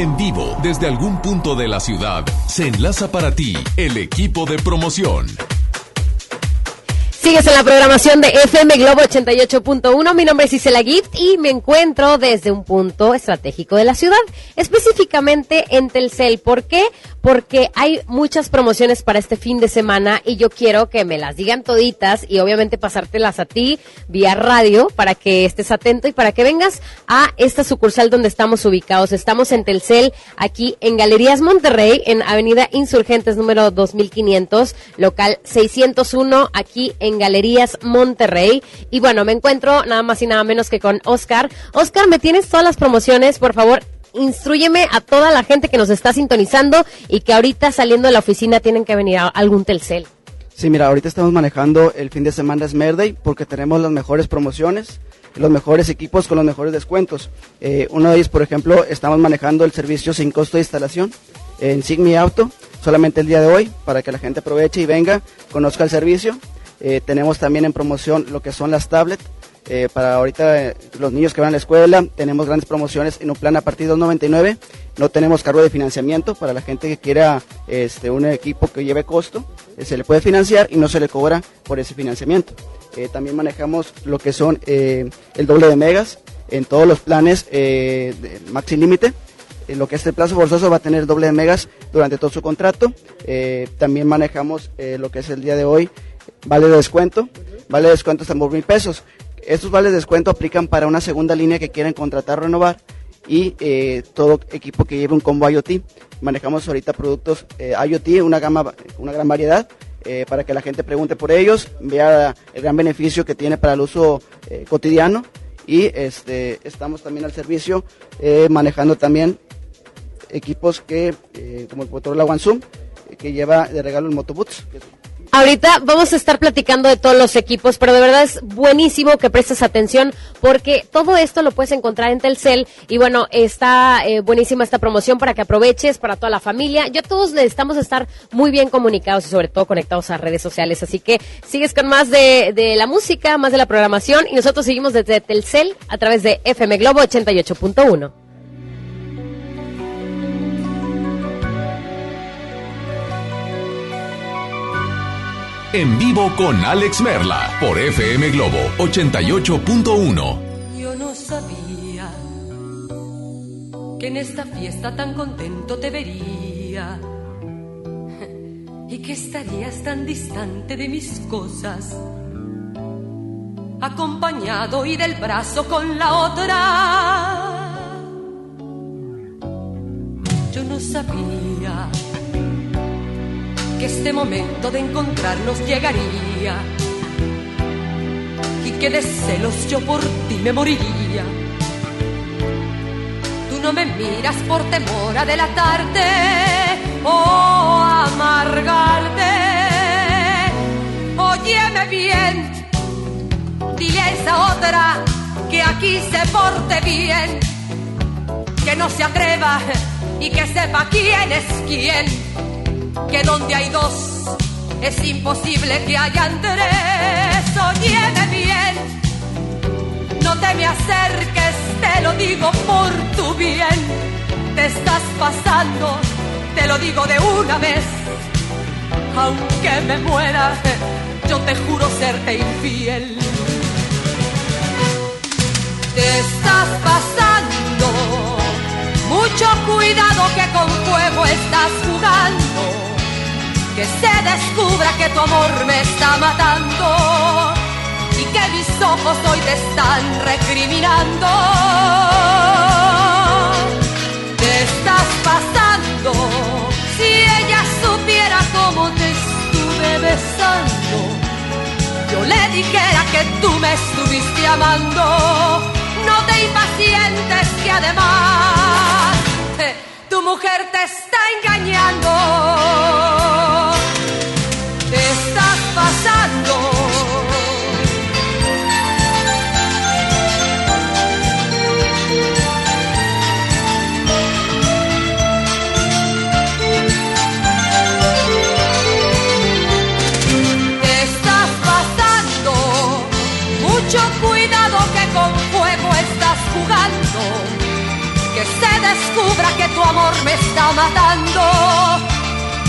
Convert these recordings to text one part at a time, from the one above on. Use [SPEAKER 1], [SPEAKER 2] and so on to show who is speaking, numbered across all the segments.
[SPEAKER 1] En
[SPEAKER 2] vivo, desde algún punto de la ciudad, se enlaza para ti el equipo de promoción.
[SPEAKER 3] Sigues en la programación de FM Globo 88.1. Mi nombre es Isela Gift y me encuentro desde un punto estratégico de la ciudad, específicamente en Telcel. ¿Por qué? Porque hay muchas promociones para este fin de semana y yo quiero que me las digan toditas y obviamente pasártelas a ti vía radio para que estés atento y para que vengas a esta sucursal donde estamos ubicados. Estamos en Telcel, aquí en Galerías Monterrey, en Avenida Insurgentes número 2500, local 601, aquí en Galerías Monterrey. Y bueno, me encuentro nada más y nada menos que con Oscar. Oscar, ¿me tienes todas las promociones? Por favor, instruyeme a toda la gente que nos está sintonizando y que ahorita saliendo de la oficina tienen que venir a algún Telcel.
[SPEAKER 4] Sí, mira, ahorita estamos manejando el fin de semana Smart Day porque tenemos las mejores promociones, los mejores equipos con los mejores descuentos. Eh, uno de ellos, por ejemplo, estamos manejando el servicio sin costo de instalación en Sigmi Auto, solamente el día de hoy, para que la gente aproveche y venga, conozca el servicio. Eh, tenemos también en promoción lo que son las tablets. Eh, para ahorita eh, los niños que van a la escuela, tenemos grandes promociones en un plan a partir de 2.99. No tenemos cargo de financiamiento para la gente que quiera este, un equipo que lleve costo. eh, se le puede financiar y no se le cobra por ese financiamiento. También manejamos lo que son el doble de megas en todos los planes de maxi límite. Lo que es el plazo forzoso va a tener doble de megas durante todo su contrato. También manejamos lo que es el día de hoy, vale de descuento, vale de descuento hasta por mil pesos. Estos vales de descuento aplican para una segunda línea que quieran contratar renovar y eh, todo equipo que lleve un combo IoT. Manejamos ahorita productos eh, IoT, una gama, una gran variedad. eh, para que la gente pregunte por ellos, vea el gran beneficio que tiene para el uso eh, cotidiano y este, estamos también al servicio manejando también equipos que, como el Motorola One Zoom, que lleva de regalo el Motoboots. que
[SPEAKER 3] Ahorita vamos a estar platicando de todos los equipos, pero de verdad es buenísimo que prestes atención porque todo esto lo puedes encontrar en Telcel y bueno, está eh, buenísima esta promoción para que aproveches para toda la familia. Ya todos necesitamos estar muy bien comunicados y sobre todo conectados a redes sociales, así que sigues con más de, de la música, más de la programación y nosotros seguimos desde Telcel a través de FM Globo 88.1.
[SPEAKER 2] En vivo con Alex Merla por FM Globo 88.1.
[SPEAKER 5] Yo no sabía que en esta fiesta tan contento te vería y que estarías tan distante de mis cosas, acompañado y del brazo con la otra. Yo no sabía que este momento de encontrarnos llegaría y que de celos yo por ti me moriría. Tú no me miras por temor a delatarte o amargarte. Óyeme bien, dile a esa otra que aquí se porte bien, que no se atreva y que sepa quién es quién que donde hay dos es imposible que hayan tres. Óyeme bien, no te me acerques, te lo digo por tu bien. Te estás pasando, te lo digo de una vez. Aunque me muera, yo te juro serte infiel. Te estás pasando, mucho cuidado que con fuego estás jugando que se descubra que tu amor me está matando y que mis ojos hoy te están recriminando. Te estás pasando, si ella supiera cómo te estuve besando, yo le dijera que tú me estuviste amando. No te impacientes que además eh, tu mujer te está engañando. Tu amor me está matando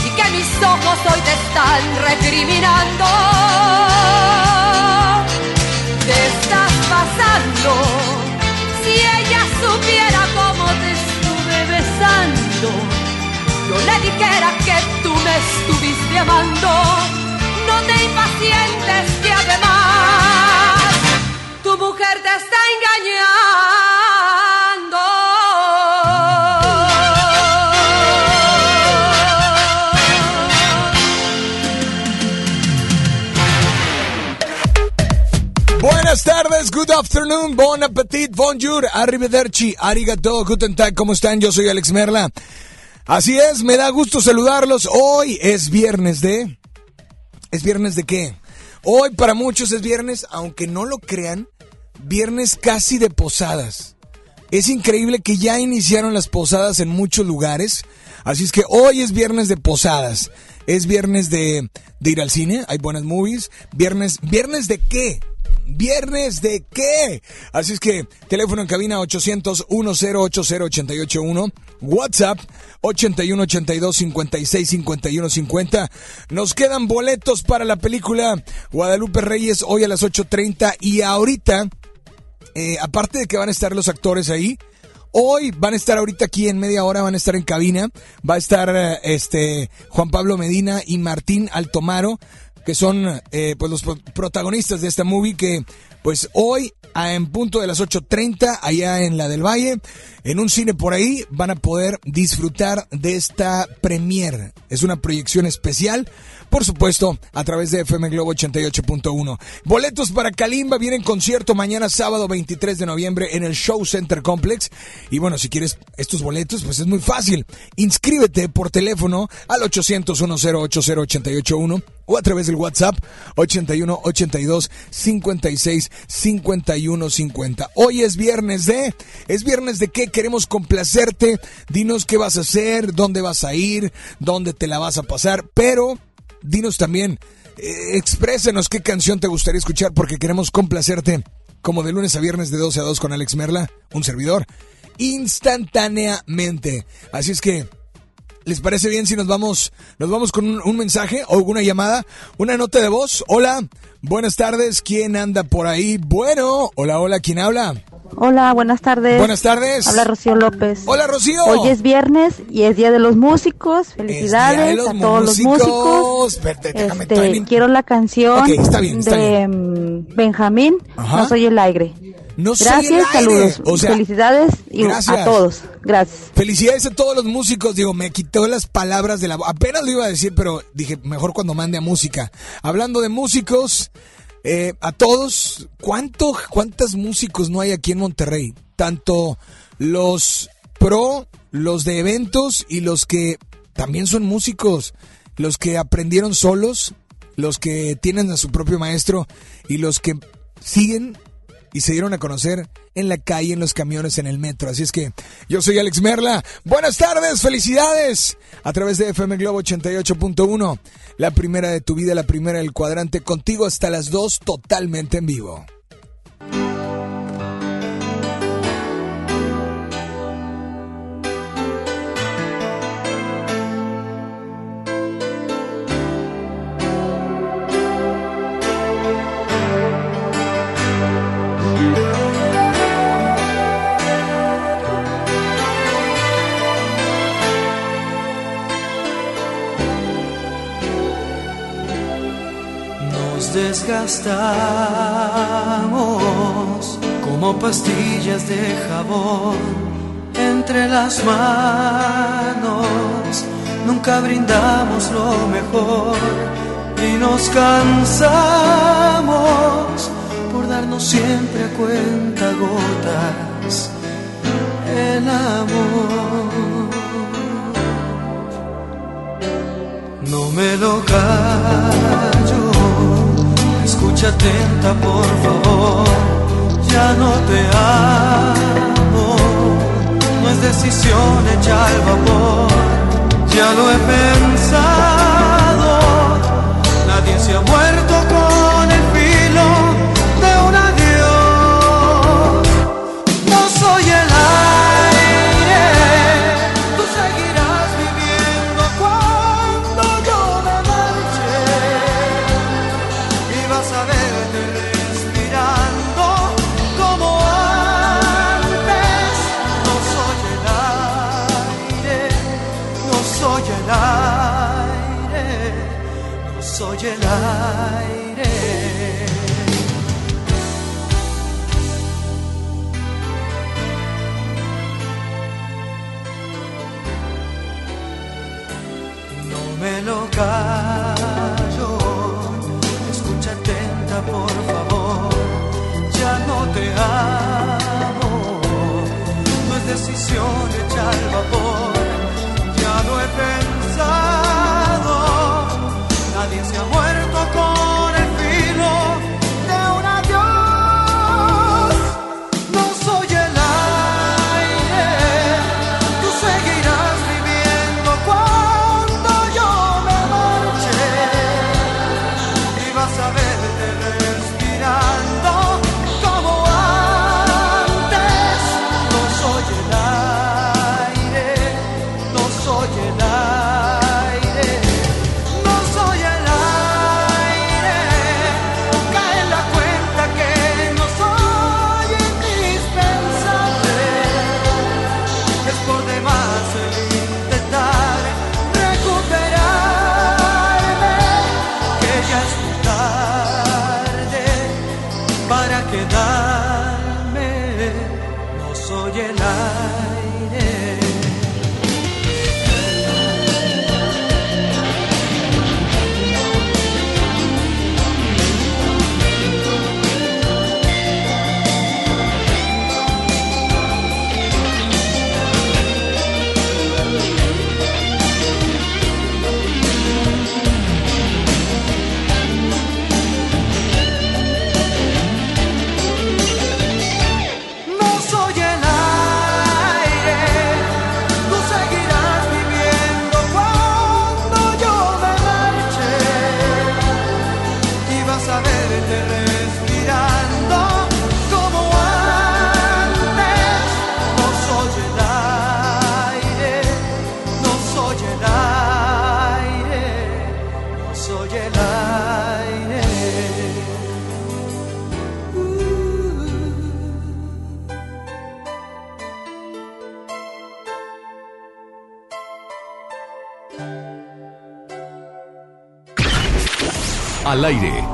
[SPEAKER 5] y que mis ojos hoy te están recriminando. Te estás pasando. Si ella supiera cómo te estuve besando, yo le dijera que tú me estuviste amando. No te impacientes que además tu mujer te está
[SPEAKER 6] good afternoon, bon appetit, bonjour, arrivederci, arigato, guten tag, ¿cómo están? Yo soy Alex Merla. Así es, me da gusto saludarlos. Hoy es viernes de... ¿Es viernes de qué? Hoy para muchos es viernes, aunque no lo crean, viernes casi de posadas. Es increíble que ya iniciaron las posadas en muchos lugares. Así es que hoy es viernes de posadas. Es viernes de, de ir al cine, hay buenas movies. Viernes, ¿viernes de qué? ¿Viernes de qué? Así es que teléfono en cabina 800 1080 WhatsApp 81 82 56 51 50. Nos quedan boletos para la película Guadalupe Reyes hoy a las 8.30 y ahorita, eh, aparte de que van a estar los actores ahí, Hoy van a estar ahorita aquí en media hora, van a estar en cabina. Va a estar eh, este Juan Pablo Medina y Martín Altomaro, que son eh, pues los protagonistas de esta movie que pues hoy en punto de las 8.30 allá en la del Valle, en un cine por ahí, van a poder disfrutar de esta premiere. Es una proyección especial, por supuesto, a través de FM Globo 88.1. Boletos para Kalimba vienen concierto mañana sábado 23 de noviembre en el Show Center Complex. Y bueno, si quieres estos boletos, pues es muy fácil. Inscríbete por teléfono al 800 1080 881 o a través del WhatsApp 81 82 56 51 50. Hoy es viernes de, es viernes de qué queremos complacerte. Dinos qué vas a hacer, dónde vas a ir, dónde te la vas a pasar, pero dinos también, eh, exprésenos qué canción te gustaría escuchar porque queremos complacerte como de lunes a viernes de 12 a 2 con Alex Merla, un servidor, instantáneamente. Así es que ¿Les parece bien si nos vamos, nos vamos con un, un, mensaje o una llamada? Una nota de voz. Hola, buenas tardes. ¿Quién anda por ahí? Bueno, hola, hola, ¿quién habla?
[SPEAKER 7] Hola, buenas tardes.
[SPEAKER 6] Buenas tardes.
[SPEAKER 7] Habla Rocío López.
[SPEAKER 6] Hola, Rocío.
[SPEAKER 7] Hoy es viernes y es Día de los Músicos. Felicidades
[SPEAKER 6] los
[SPEAKER 7] a todos
[SPEAKER 6] músicos.
[SPEAKER 7] los músicos. Este, quiero la canción
[SPEAKER 6] Ok, está bien, está
[SPEAKER 7] de mm, Benjamín.
[SPEAKER 6] Ajá.
[SPEAKER 7] No soy el aire.
[SPEAKER 6] No
[SPEAKER 7] Gracias, saludos.
[SPEAKER 6] O sea,
[SPEAKER 7] Felicidades y
[SPEAKER 6] gracias.
[SPEAKER 7] a todos. Gracias.
[SPEAKER 6] Felicidades a todos los músicos. Digo, me quitó las palabras de la bo- Apenas lo iba a decir, pero dije, mejor cuando mande a música. Hablando de músicos, eh, a todos, ¿cuánto, ¿cuántos músicos no hay aquí en Monterrey? Tanto los pro, los de eventos y los que también son músicos. Los que aprendieron solos, los que tienen a su propio maestro y los que siguen y se dieron a conocer en la calle, en los camiones, en el metro. Así es que yo soy Alex Merla. Buenas tardes, felicidades. A través de FM Globo 88.1, la primera de tu vida, la primera del cuadrante, contigo hasta las 2, totalmente en vivo.
[SPEAKER 8] Desgastamos como pastillas de jabón entre las manos. Nunca brindamos lo mejor y nos cansamos por darnos siempre a cuenta gotas el amor. No me lo callo, atenta por favor, ya no te amo, no es decisión hecha al vapor, ya lo he pensado, nadie se ha muerto con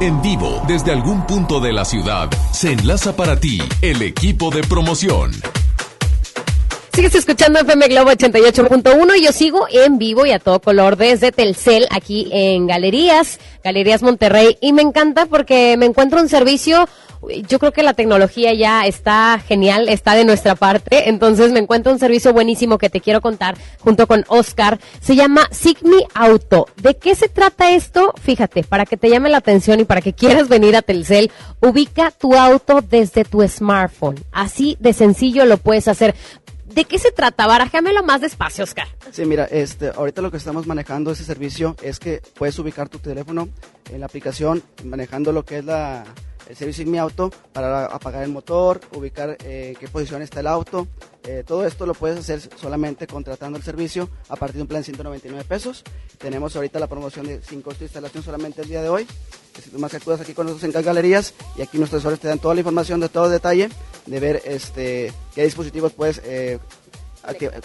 [SPEAKER 8] en
[SPEAKER 2] vivo, desde algún punto de la ciudad, se enlaza para ti el equipo de promoción.
[SPEAKER 3] Sigues escuchando FM Globo 88.1 y yo sigo en vivo y a todo color desde Telcel aquí en Galerías, Galerías Monterrey y me encanta porque me encuentro un servicio, yo creo que la tecnología ya está genial, está de nuestra parte, entonces me encuentro un servicio buenísimo que te quiero contar junto con Oscar, se llama Sigmi Auto. ¿De qué se trata esto? Fíjate, para que te llame la atención y para que quieras venir a Telcel, ubica tu auto desde tu smartphone. Así de sencillo lo puedes hacer. ¿De qué se trata? Barájamelo más despacio, Oscar.
[SPEAKER 4] Sí, mira, este, ahorita lo que estamos manejando ese servicio es que puedes ubicar tu teléfono en la aplicación, manejando lo que es la, el servicio en mi auto para apagar el motor, ubicar eh, en qué posición está el auto. Eh, todo esto lo puedes hacer solamente contratando el servicio a partir de un plan de 199 pesos. Tenemos ahorita la promoción de sin costo de instalación solamente el día de hoy. Si tú más que acudas aquí con nosotros en Cal Galerías y aquí nuestros asesores te dan toda la información de todo detalle, de ver este, qué dispositivos puedes eh,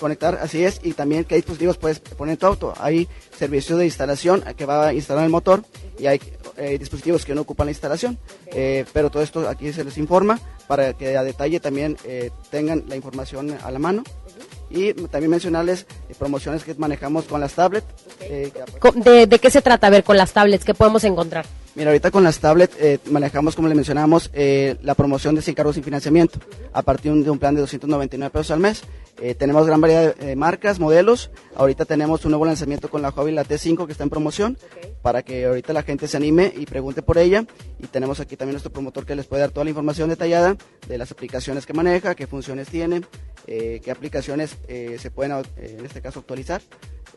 [SPEAKER 4] conectar, así es, y también qué dispositivos puedes poner en tu auto. Hay servicio de instalación que va a instalar el motor y hay eh, dispositivos que no ocupan la instalación, Eh, pero todo esto aquí se les informa para que a detalle también eh, tengan la información a la mano. Y también mencionarles eh, promociones que manejamos con las tablets. eh,
[SPEAKER 3] ¿De, de qué se trata? A ver, con las tablets, ¿qué podemos encontrar?
[SPEAKER 4] Mira, ahorita con las tablets eh, manejamos, como le mencionamos, eh, la promoción de sin cargos sin financiamiento a partir de un, plan de 299 pesos al mes. Eh, tenemos gran variedad de eh, marcas, modelos. Ahorita tenemos un nuevo lanzamiento con la Huawei, la T5, que está en promoción, para que ahorita la gente se anime y pregunte por ella. Y tenemos aquí también nuestro promotor que les puede dar toda la información detallada de las aplicaciones que maneja, qué funciones tiene, eh, qué aplicaciones eh, se pueden, eh, en este caso, actualizar.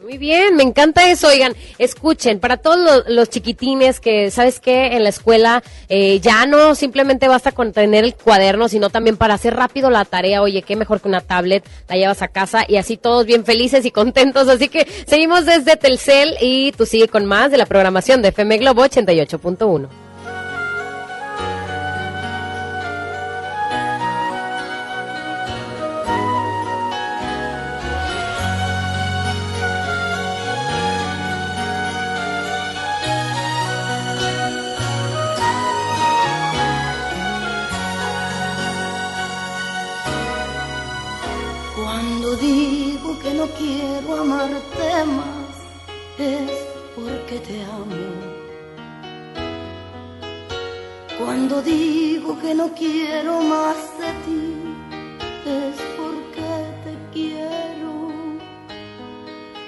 [SPEAKER 3] Muy bien, me encanta eso. Oigan, escuchen, para todos los, chiquitines que, ¿sabes qué? En la escuela eh, ya no simplemente basta con tener el cuaderno, sino también para hacer rápido la tarea. Oye, qué mejor que una tablet, la llevas a casa y así todos bien felices y contentos. Así que seguimos desde Telcel y tú sigue con más de la programación de FM Globo 88.1.
[SPEAKER 9] es porque te amo. Cuando digo que no quiero más de ti es porque te quiero.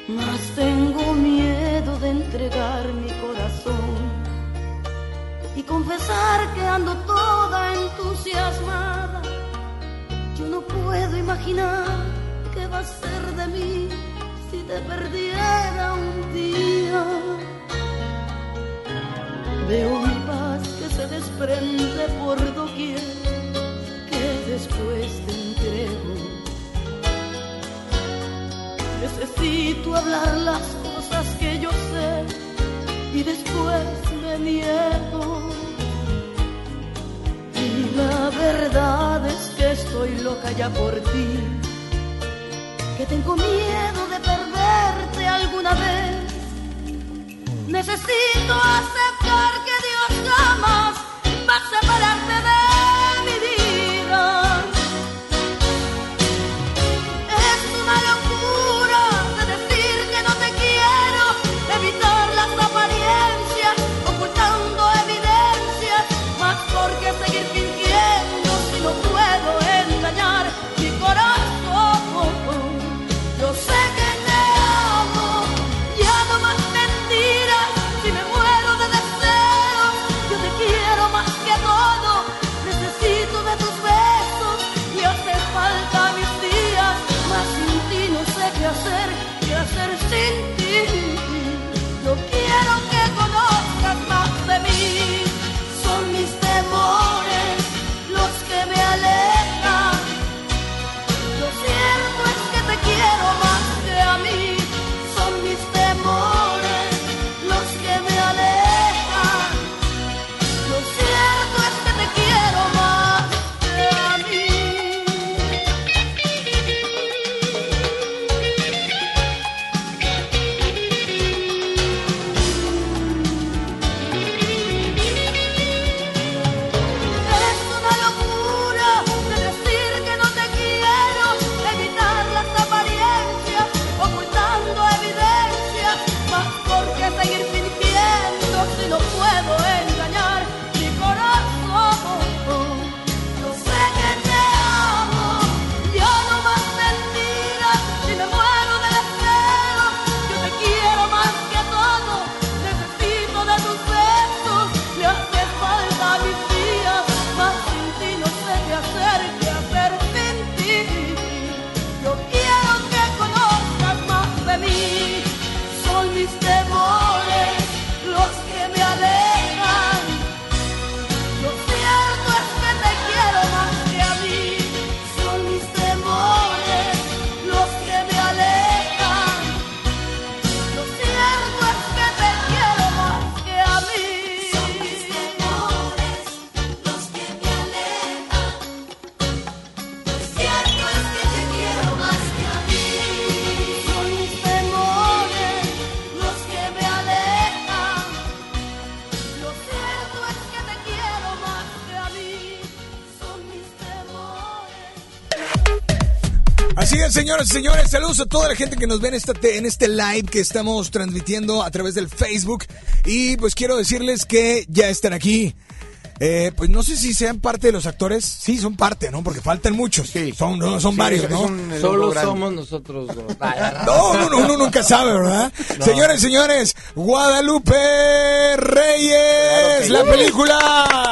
[SPEAKER 9] Mas tengo miedo de entregar mi corazón y confesar que ando toda entusiasmada. Yo no puedo imaginar qué va a ser de mí te perdiera un día. Veo mi paz que se desprende por doquier, que después te entrego. Necesito hablar las cosas que yo sé y después me niego. Y la verdad es que estoy loca ya por ti, que tengo miedo de perderte alguna vez. Necesito aceptar que Dios jamás va a separarte de
[SPEAKER 6] señoras y señores, saludos a toda la gente que nos ve en, esta en este live que estamos transmitiendo a través del Facebook. Y pues quiero decirles que ya están aquí. Eh, pues no sé si sean parte de los actores. Sí, son parte, ¿no? Porque faltan muchos. Son, no, son
[SPEAKER 10] Sí,
[SPEAKER 6] varios, ¿no?
[SPEAKER 11] Solo somos nosotros dos.
[SPEAKER 6] No, no, no, uno nunca sabe, ¿verdad? Señores, señores, Guadalupe Reyes, la película.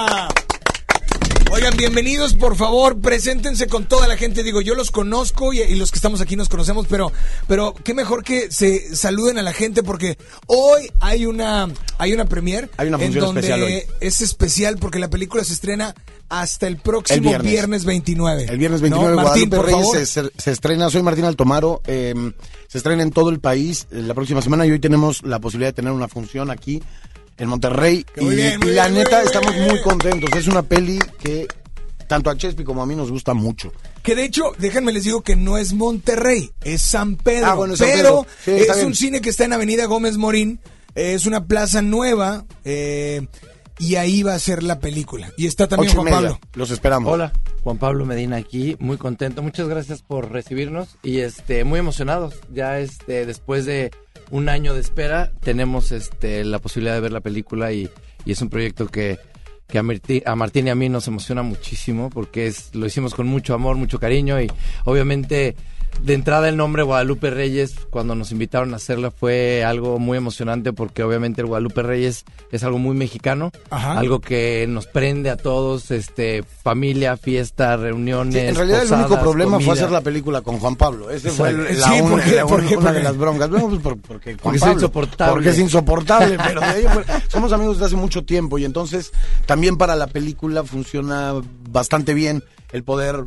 [SPEAKER 6] Oigan, bienvenidos, por favor, preséntense con toda la gente. Digo, yo los conozco y, y los que estamos aquí nos conocemos, pero, pero qué mejor que se saluden a la gente porque hoy hay una, hay una premier
[SPEAKER 10] Hay una
[SPEAKER 6] en donde
[SPEAKER 10] especial hoy.
[SPEAKER 6] es especial porque la película se estrena hasta el próximo
[SPEAKER 10] El viernes.
[SPEAKER 6] viernes. 29.
[SPEAKER 10] El viernes
[SPEAKER 6] ¿No?
[SPEAKER 10] 29
[SPEAKER 6] Martín,
[SPEAKER 10] Guadalupe
[SPEAKER 6] por
[SPEAKER 10] Reyes
[SPEAKER 6] favor.
[SPEAKER 10] se, se- se estrena, soy Martín Altomaro, eh, se estrena en todo el país eh, la próxima semana y hoy tenemos la posibilidad de tener una función aquí en Monterrey y,
[SPEAKER 6] Muy bien, muy
[SPEAKER 10] y la
[SPEAKER 6] muy
[SPEAKER 10] neta
[SPEAKER 6] bien,
[SPEAKER 10] estamos
[SPEAKER 6] muy bien.
[SPEAKER 10] muy contentos, es una peli que tanto a Chespi como a mí nos gusta mucho.
[SPEAKER 6] Que de hecho, déjenme les digo que no es Monterrey, es San Pedro.
[SPEAKER 10] Ah, bueno, es San
[SPEAKER 6] pero
[SPEAKER 10] Pedro. Sí, está
[SPEAKER 6] es un cine que está en Avenida Gómez Morín. eh, Es una plaza nueva. eh, y ahí va a ser la película. Y está también
[SPEAKER 10] Ocho
[SPEAKER 6] Juan Pablo.
[SPEAKER 10] los esperamos.
[SPEAKER 11] Hola. Juan Pablo Medina aquí, muy contento. Muchas gracias por recibirnos y este muy emocionados. Ya este después de un año de espera tenemos este la posibilidad de ver la película y, es un proyecto que que a, a Martín y a mí nos emociona muchísimo porque es lo hicimos con mucho amor, mucho cariño y obviamente de entrada el nombre Guadalupe Reyes cuando nos invitaron a hacerla fue algo muy emocionante porque obviamente el Guadalupe Reyes es algo muy mexicano,
[SPEAKER 6] Ajá.
[SPEAKER 11] algo que nos prende a todos, este familia, fiesta, reuniones.
[SPEAKER 10] Sí, en realidad el único problema fue hacer la película con Juan Pablo. Ese fue el- la
[SPEAKER 11] Sí,
[SPEAKER 10] una,
[SPEAKER 11] ¿por qué?
[SPEAKER 10] la
[SPEAKER 11] ¿Por
[SPEAKER 10] una-
[SPEAKER 11] qué?
[SPEAKER 10] una
[SPEAKER 11] ¿Por
[SPEAKER 10] de las broncas. Bueno, pues por- porque Juan
[SPEAKER 11] Porque es
[SPEAKER 10] Pablo.
[SPEAKER 11] insoportable.
[SPEAKER 10] Porque es insoportable, pero de ahí fuera- somos amigos desde hace mucho tiempo y entonces también para la película funciona bastante bien el poder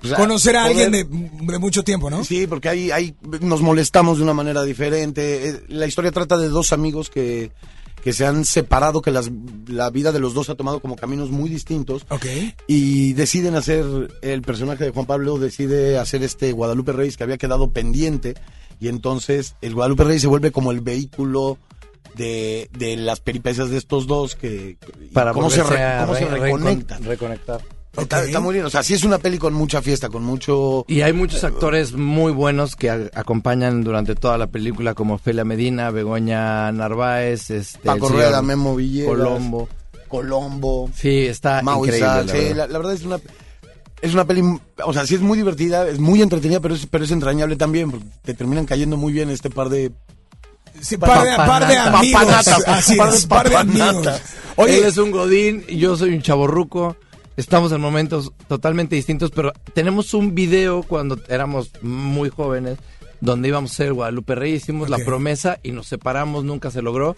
[SPEAKER 10] pues,
[SPEAKER 6] Conocer a
[SPEAKER 10] poder-
[SPEAKER 6] alguien de, de mucho tiempo, ¿no?
[SPEAKER 10] Sí, porque ahí, ahí nos molestamos de una manera diferente. Eh, La historia trata de dos amigos que, que se han separado, que las, la vida de los dos ha tomado como caminos muy distintos.
[SPEAKER 6] Ok.
[SPEAKER 10] Y deciden hacer, el personaje de Juan Pablo decide hacer este Guadalupe Reyes que había quedado pendiente. Y entonces el Guadalupe Reyes se vuelve como el vehículo de, de las peripecias de estos dos que...
[SPEAKER 11] para
[SPEAKER 10] cómo se, re- cómo se
[SPEAKER 11] re-
[SPEAKER 10] reconectan.
[SPEAKER 11] recon-
[SPEAKER 10] Está, está muy bien, o sea, sí es una peli con mucha fiesta, con mucho...
[SPEAKER 11] Y hay muchos actores muy buenos que a- acompañan durante toda la película, como Felia Medina, Begoña Narváez, este,
[SPEAKER 10] Paco Rueda, Memo Villegas.
[SPEAKER 11] Colombo.
[SPEAKER 10] Colombo.
[SPEAKER 11] Sí, está
[SPEAKER 10] Mau
[SPEAKER 11] increíble. La
[SPEAKER 10] sí,
[SPEAKER 11] verdad.
[SPEAKER 10] la, la verdad es una es una peli, o sea, sí es muy divertida, es muy entretenida, pero es, pero es entrañable también, porque te terminan cayendo muy bien este par de
[SPEAKER 6] Sí, par de, par de
[SPEAKER 10] Papanatas.
[SPEAKER 6] amigos.
[SPEAKER 10] Papanatas.
[SPEAKER 6] Así
[SPEAKER 10] Par de
[SPEAKER 6] es, par de amigos.
[SPEAKER 11] Oye, él es un godín y yo soy un chaborruco. Estamos en momentos totalmente distintos, pero tenemos un video cuando éramos muy jóvenes donde íbamos a ser Guadalupe Rey, hicimos la promesa y nos separamos, nunca se logró.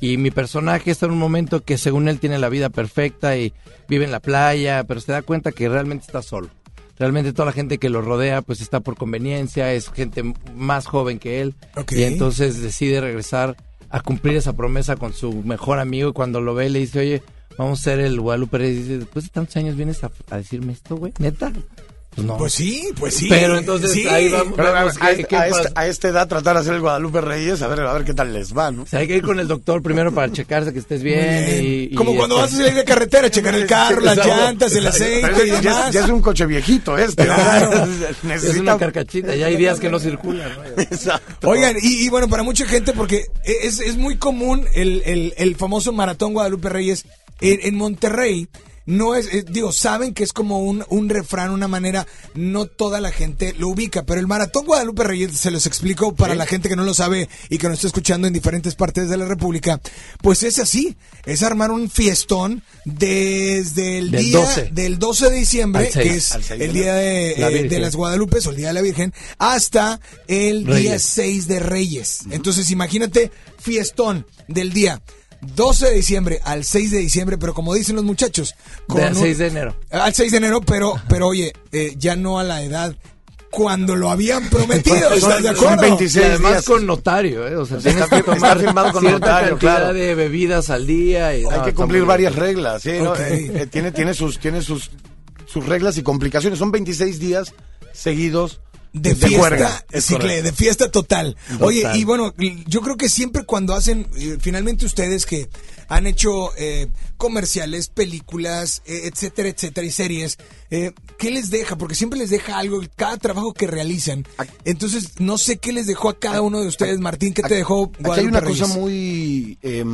[SPEAKER 11] Y mi personaje está en un momento que según él tiene la vida perfecta y vive en la playa, pero se da cuenta que realmente está solo. Realmente toda la gente que lo rodea pues está por conveniencia, es gente más joven que él.
[SPEAKER 6] Ok.
[SPEAKER 11] Y entonces decide regresar a cumplir esa promesa con su mejor amigo y cuando lo ve le dice, oye, vamos a ser el Guadalupe Reyes. Y dice, después de tantos años vienes a, a decirme esto, güey, neta. Pues no.
[SPEAKER 6] Pues sí, pues sí.
[SPEAKER 11] Pero entonces
[SPEAKER 6] Sí.
[SPEAKER 11] ahí vamos.
[SPEAKER 10] Pero a,
[SPEAKER 11] qué-
[SPEAKER 10] a esta, a esta edad tratar de hacer el Guadalupe Reyes, a ver, a ver qué tal les va, ¿no?
[SPEAKER 11] O sea, hay que ir con el doctor primero para checarse que estés bien.
[SPEAKER 6] Muy bien.
[SPEAKER 11] Y, y
[SPEAKER 6] Como cuando
[SPEAKER 11] este-
[SPEAKER 6] vas a salir de carretera, checar el carro, las
[SPEAKER 10] Exacto.
[SPEAKER 6] llantas, el aceite
[SPEAKER 10] Pero
[SPEAKER 6] y
[SPEAKER 10] ya,
[SPEAKER 6] demás.
[SPEAKER 10] es, ya es un coche viejito este.
[SPEAKER 6] Claro.
[SPEAKER 10] ¿verdad?
[SPEAKER 11] Es una
[SPEAKER 10] Necesita...
[SPEAKER 11] carcachita, ya hay días que no circulan. ¿no?
[SPEAKER 10] Exacto.
[SPEAKER 6] Oigan, y, y bueno, para mucha gente, porque es, es muy común el, el, el famoso Maratón Guadalupe Reyes en, en Monterrey. No es, eh, digo, saben que es como un, un refrán, una manera, no toda la gente lo ubica, pero el Maratón Guadalupe Reyes, se los explico para la gente que no lo sabe y que nos está escuchando en diferentes partes de la República, pues es así, es armar un fiestón desde el
[SPEAKER 11] Del
[SPEAKER 6] día
[SPEAKER 11] 12.
[SPEAKER 6] del 12 de diciembre, que es el día de,
[SPEAKER 11] la
[SPEAKER 6] eh, de las Guadalupes o el día de la Virgen, hasta el día
[SPEAKER 11] Reyes.
[SPEAKER 6] 6 de Reyes. Entonces, imagínate, fiestón del día 12 de diciembre al 6 de diciembre, pero como dicen los muchachos,
[SPEAKER 11] De al
[SPEAKER 6] un-
[SPEAKER 11] 6 de enero.
[SPEAKER 6] Al 6 de enero, pero, pero oye, eh, ya no a la edad cuando lo habían prometido, ¿estás de
[SPEAKER 10] Son
[SPEAKER 6] acuerdo?
[SPEAKER 10] 26
[SPEAKER 11] Y además
[SPEAKER 10] días.
[SPEAKER 11] con notario, ¿eh? O sea, tienes
[SPEAKER 10] está-
[SPEAKER 11] que tomar
[SPEAKER 10] firmado con
[SPEAKER 11] cierta
[SPEAKER 10] notario,
[SPEAKER 11] cantidad
[SPEAKER 10] claro.
[SPEAKER 11] de bebidas al día. Y,
[SPEAKER 10] Hay
[SPEAKER 11] no,
[SPEAKER 10] que cumplir varias reglas, ¿sí? ¿no?
[SPEAKER 6] Ok.
[SPEAKER 10] Eh, eh, tiene, tiene sus, tiene sus, sus reglas y complicaciones. Son 26 días seguidos
[SPEAKER 6] de fiesta,
[SPEAKER 10] juerga.
[SPEAKER 6] De fiesta total.
[SPEAKER 11] Total.
[SPEAKER 6] Oye, y bueno, yo creo que siempre cuando hacen, eh, finalmente ustedes que han hecho eh, comerciales, películas, eh, etcétera, etcétera, y series, eh, ¿qué les deja? Porque siempre les deja algo, cada trabajo que realizan. Entonces, no sé qué les dejó a cada uno de ustedes, Martín, ¿qué te dejó
[SPEAKER 10] Aquí hay una
[SPEAKER 6] Guadalupe
[SPEAKER 10] cosa muy eh,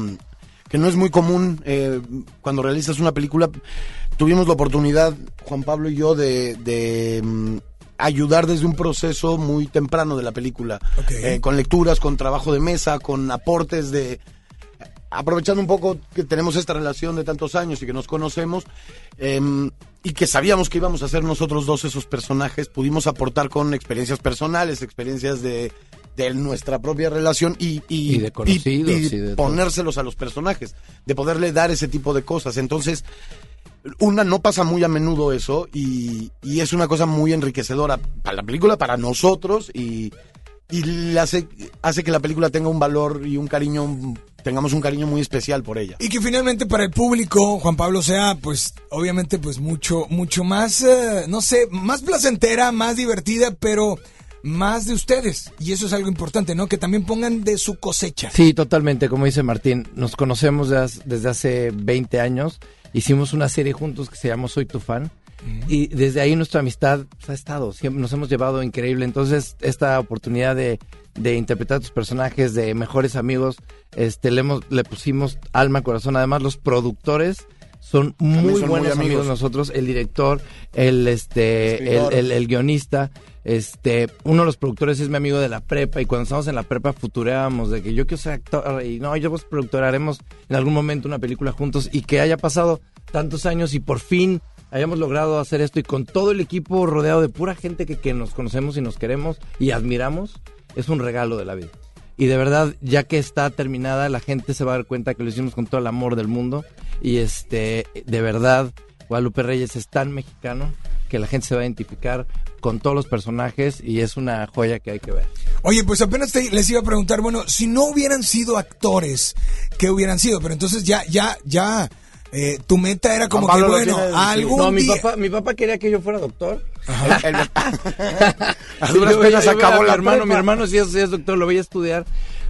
[SPEAKER 10] que no es muy común eh, cuando realizas una película. Tuvimos la oportunidad, Juan Pablo y yo, de, de, mm, ayudar desde un proceso muy temprano de la película. Eh, con lecturas, con trabajo de mesa, con aportes de aprovechando un poco que tenemos esta relación de tantos años y que nos conocemos em, y que sabíamos que íbamos a ser nosotros dos esos personajes, pudimos aportar con experiencias personales, experiencias de, de nuestra propia relación y, y,
[SPEAKER 11] Y de conocidos
[SPEAKER 10] y
[SPEAKER 11] y de todo.
[SPEAKER 10] ponérselos a los personajes, de poderle dar ese tipo de cosas. Entonces, una no pasa muy a menudo eso y, y es una cosa muy enriquecedora para la película, para nosotros y, y hace, hace que la película tenga un valor y un cariño, tengamos un cariño muy especial por ella.
[SPEAKER 6] Y que finalmente para el público, Juan Pablo, sea, pues, obviamente, pues mucho, mucho más, eh, no sé, más placentera, más divertida, pero más de ustedes. Y eso es algo importante, ¿no? Que también pongan de su cosecha.
[SPEAKER 11] Sí, totalmente, como dice Martín, nos conocemos desde hace 20 años, hicimos una serie juntos que se llamó Soy tu fan Y desde ahí nuestra amistad pues, ha estado, siempre nos hemos llevado increíble. Entonces, esta oportunidad de, de interpretar a tus personajes, de mejores amigos, este, le, hemos, le pusimos alma, corazón. Además, los productores son muy
[SPEAKER 10] son muy
[SPEAKER 11] buenos amigos.
[SPEAKER 10] amigos.
[SPEAKER 11] nosotros, el director, el, este, el- el guionista. Este, uno de los productores es mi amigo de la prepa y cuando estábamos en la prepa futureábamos de que yo quiero ser actor y no, yo pues productor, haremos en algún momento una película juntos y que haya pasado tantos años y por fin hayamos logrado hacer esto y con todo el equipo rodeado de pura gente que, que nos conocemos y nos queremos y admiramos, es un regalo de la vida. Y de verdad, ya que está terminada, la gente se va a dar cuenta que lo hicimos con todo el amor del mundo. Y este, de verdad, Guadalupe Reyes es tan mexicano que la gente se va a identificar con todos los personajes y es una joya que hay que ver.
[SPEAKER 6] Oye, pues apenas te- les iba a preguntar, bueno, si no hubieran sido actores, ¿qué hubieran sido? Pero entonces ya, ya, ya, eh, tu meta era como que, bueno,
[SPEAKER 10] tiene-
[SPEAKER 6] algún
[SPEAKER 11] No, mi
[SPEAKER 6] día...
[SPEAKER 11] papá, mi papá quería que yo fuera doctor.
[SPEAKER 10] El- A
[SPEAKER 11] Sí,
[SPEAKER 10] duras penas acabó
[SPEAKER 11] a mi
[SPEAKER 10] la
[SPEAKER 11] hermano,
[SPEAKER 10] prepa.
[SPEAKER 11] mi hermano sí es, sí es doctor, lo voy a estudiar.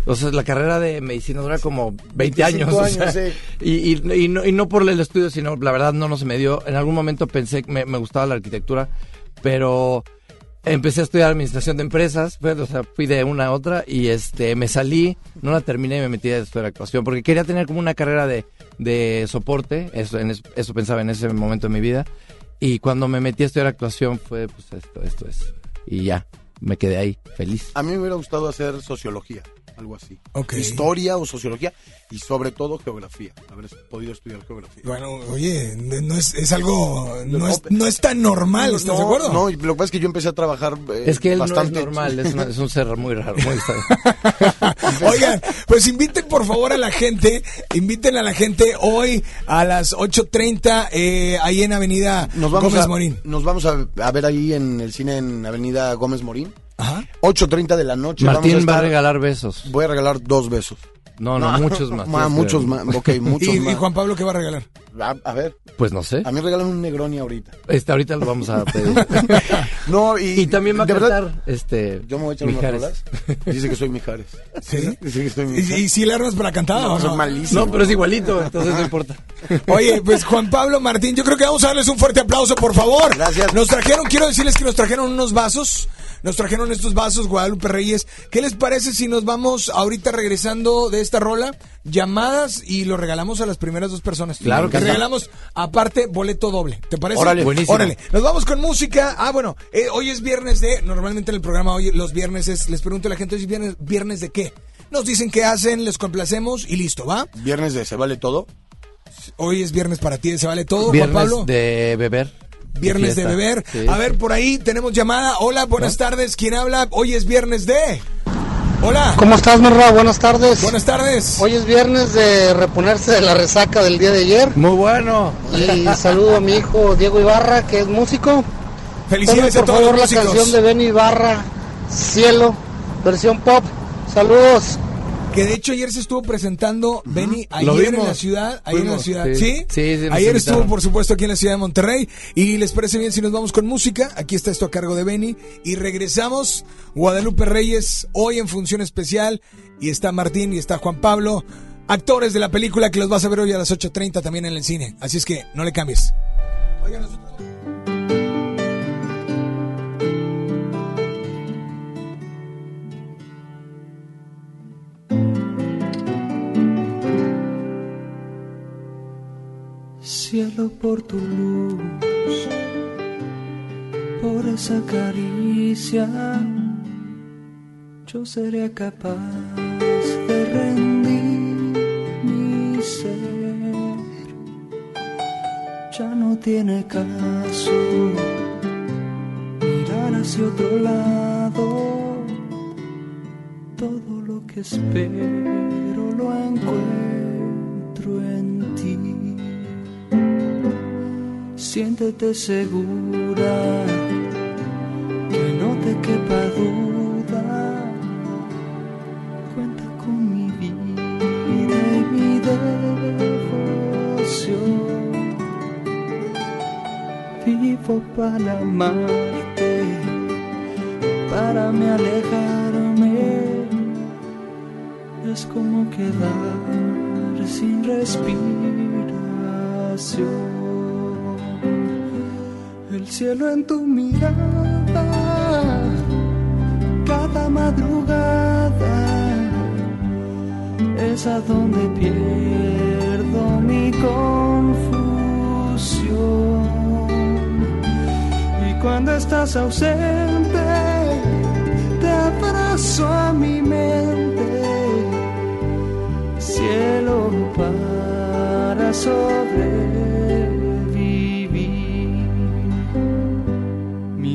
[SPEAKER 11] O sea, la carrera de medicina dura como 20 años.
[SPEAKER 10] 25
[SPEAKER 11] o sea,
[SPEAKER 10] años, sí.
[SPEAKER 11] y, y- y no, y no por el estudio, sino la verdad no, no se me dio. En algún momento pensé que me, me gustaba la arquitectura, pero empecé a estudiar administración de empresas, pues, o sea, fui de una a otra y este me salí, no la terminé y me metí a estudiar actuación, porque quería tener como una carrera de, de soporte, eso, en es- eso pensaba en ese momento de mi vida, y cuando me metí a estudiar actuación fue, pues esto, esto es, y ya, me quedé ahí, feliz.
[SPEAKER 10] A mí me hubiera gustado hacer sociología, algo así.
[SPEAKER 6] Ok.
[SPEAKER 10] Historia o sociología y sobre todo geografía. Haber podido estudiar geografía.
[SPEAKER 6] Bueno, oye, no es, es algo, no es, no es tan normal, ¿estás de
[SPEAKER 10] no,
[SPEAKER 6] acuerdo?
[SPEAKER 10] No, lo que pasa es que yo empecé a trabajar eh,
[SPEAKER 11] Es que él
[SPEAKER 10] bastante.
[SPEAKER 11] no es normal, es, una- es un ser muy raro, muy.
[SPEAKER 6] Oigan, pues inviten por favor a la gente, inviten a la gente hoy a las 8.30 eh, ahí en Avenida
[SPEAKER 10] Nos vamos,
[SPEAKER 6] Gómez
[SPEAKER 10] a,
[SPEAKER 6] Morín.
[SPEAKER 10] nos vamos a, a ver ahí en el cine en Avenida Gómez Morín.
[SPEAKER 6] Ajá.
[SPEAKER 10] 8.30 de la noche.
[SPEAKER 11] Martín
[SPEAKER 10] vamos a
[SPEAKER 11] va a
[SPEAKER 10] estar-
[SPEAKER 11] regalar besos.
[SPEAKER 10] Voy a regalar dos besos.
[SPEAKER 11] No, no, muchos más.
[SPEAKER 10] Ma- muchos más. Ok, muchos
[SPEAKER 6] ¿Y,
[SPEAKER 10] más.
[SPEAKER 6] y Juan Pablo qué va a regalar?
[SPEAKER 10] A, a ver,
[SPEAKER 11] Pues no sé.
[SPEAKER 10] a mí regalan un Negroni ahorita.
[SPEAKER 11] Este, ahorita lo vamos a pedir.
[SPEAKER 10] No, y,
[SPEAKER 11] y también va a
[SPEAKER 10] verdad,
[SPEAKER 11] cantar este,
[SPEAKER 10] Yo me voy a echar unas
[SPEAKER 11] Mijares.
[SPEAKER 10] rolas. Dice que soy Mijares.
[SPEAKER 6] ¿Sí?
[SPEAKER 10] Dice que soy
[SPEAKER 6] ¿Y,
[SPEAKER 10] Mijares.
[SPEAKER 6] y si le armas para cantar
[SPEAKER 10] No,
[SPEAKER 6] o no?
[SPEAKER 10] malísimo.
[SPEAKER 11] No, pero es igualito, entonces no importa.
[SPEAKER 6] Oye, pues Juan Pablo Martín, yo creo que vamos a darles un fuerte aplauso, por favor.
[SPEAKER 10] Gracias.
[SPEAKER 6] Nos trajeron, quiero decirles que nos trajeron unos vasos. Nos trajeron estos vasos, Guadalupe Reyes. ¿Qué les parece si nos vamos ahorita regresando de esta rola? Llamadas y lo regalamos a las primeras dos personas.
[SPEAKER 11] Claro que
[SPEAKER 6] regalamos aparte boleto doble. ¿Te parece?
[SPEAKER 10] Órale.
[SPEAKER 11] Buenísimo.
[SPEAKER 6] Órale. Nos vamos con música. Ah, bueno, eh, hoy es viernes de. Normalmente en el programa hoy los viernes es. Les pregunto a la gente, ¿hoy es viernes, viernes de qué? Nos dicen qué hacen, les complacemos y listo, ¿va?
[SPEAKER 10] Viernes de Se Vale Todo.
[SPEAKER 6] Hoy es viernes para ti, ¿se vale todo,
[SPEAKER 11] Viernes
[SPEAKER 6] Juan Pablo?
[SPEAKER 11] de beber.
[SPEAKER 6] Viernes de beber.
[SPEAKER 11] Sí,
[SPEAKER 6] a
[SPEAKER 11] sí.
[SPEAKER 6] ver, por ahí tenemos llamada. Hola, buenas tardes. ¿Quién habla? Hoy es viernes de. Hola.
[SPEAKER 12] ¿Cómo estás, Merra? Buenas tardes.
[SPEAKER 6] Buenas tardes.
[SPEAKER 12] Hoy es viernes de reponerse de la resaca del día de ayer.
[SPEAKER 11] Muy bueno.
[SPEAKER 12] Y saludo a mi hijo Diego Ibarra, que es músico.
[SPEAKER 6] Felicidades
[SPEAKER 12] Ponme,
[SPEAKER 6] a
[SPEAKER 12] por
[SPEAKER 6] todos
[SPEAKER 12] favor
[SPEAKER 6] los
[SPEAKER 12] la canción de Benny Ibarra, Cielo, versión pop. Saludos.
[SPEAKER 6] Que de hecho ayer se estuvo presentando Benny ayer en la ciudad, ayer en la ciudad,
[SPEAKER 11] sí.
[SPEAKER 6] ¿sí?
[SPEAKER 11] Sí,
[SPEAKER 6] ayer estuvo por supuesto aquí en la ciudad de Monterrey y les parece bien si nos vamos con música. Aquí está esto a cargo de Benny y regresamos Guadalupe Reyes hoy en función especial y está Martín y está Juan Pablo, actores de la película que los vas a ver hoy a las 8:30 también en el cine. Así es que no le cambies. Oigan, nosotros-
[SPEAKER 8] Cielo por tu luz, por esa caricia, yo seré capaz de rendir mi ser. Ya no tiene caso mirar hacia otro lado. Todo lo que espero lo encuentro en ti. Siéntete segura, que no te quepa duda. Cuenta con mi vida y mi devoción. Vivo para amarte, para me alejarme. Es como quedar sin respiración. Cielo en tu mirada, cada madrugada es a donde pierdo mi confusión. Y cuando estás ausente, te abrazo a mi mente, cielo para sobrevivir,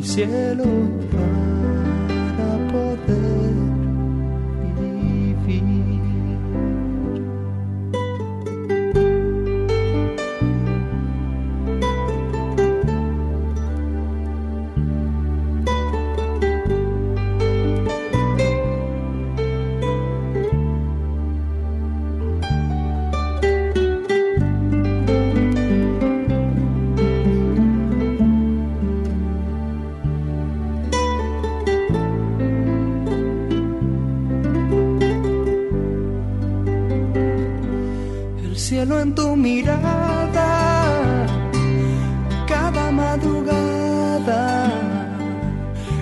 [SPEAKER 8] cielo para poder cielo en tu mirada, cada madrugada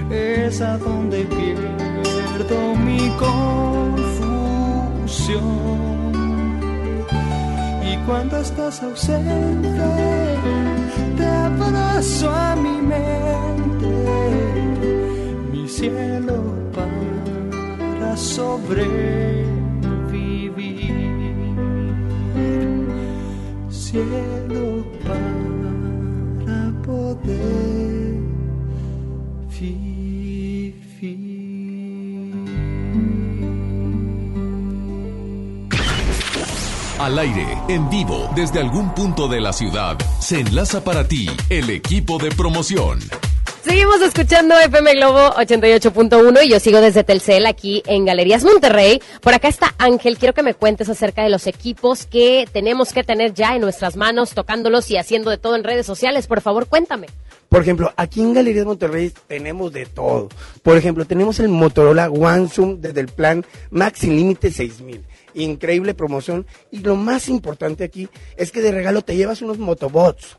[SPEAKER 8] es a donde pierdo mi confusión. Y cuando estás ausente, te abrazo a mi mente, mi cielo para sobrevivir cielo para poder
[SPEAKER 2] Al aire, en vivo, desde algún punto de la ciudad, se enlaza para ti el equipo de promoción.
[SPEAKER 3] Seguimos escuchando FM Globo 88.1 y yo sigo desde Telcel aquí en Galerías Monterrey. Por acá está Ángel, quiero que me cuentes acerca de los equipos que tenemos que tener ya en nuestras manos, tocándolos y haciendo de todo en redes sociales. Por favor, cuéntame.
[SPEAKER 13] Por ejemplo, aquí en Galerías Monterrey tenemos de todo. Por ejemplo, tenemos el Motorola One Zoom desde el plan Max sin límite 6000. Increíble promoción. Y lo más importante aquí es que de regalo te llevas unos motobots.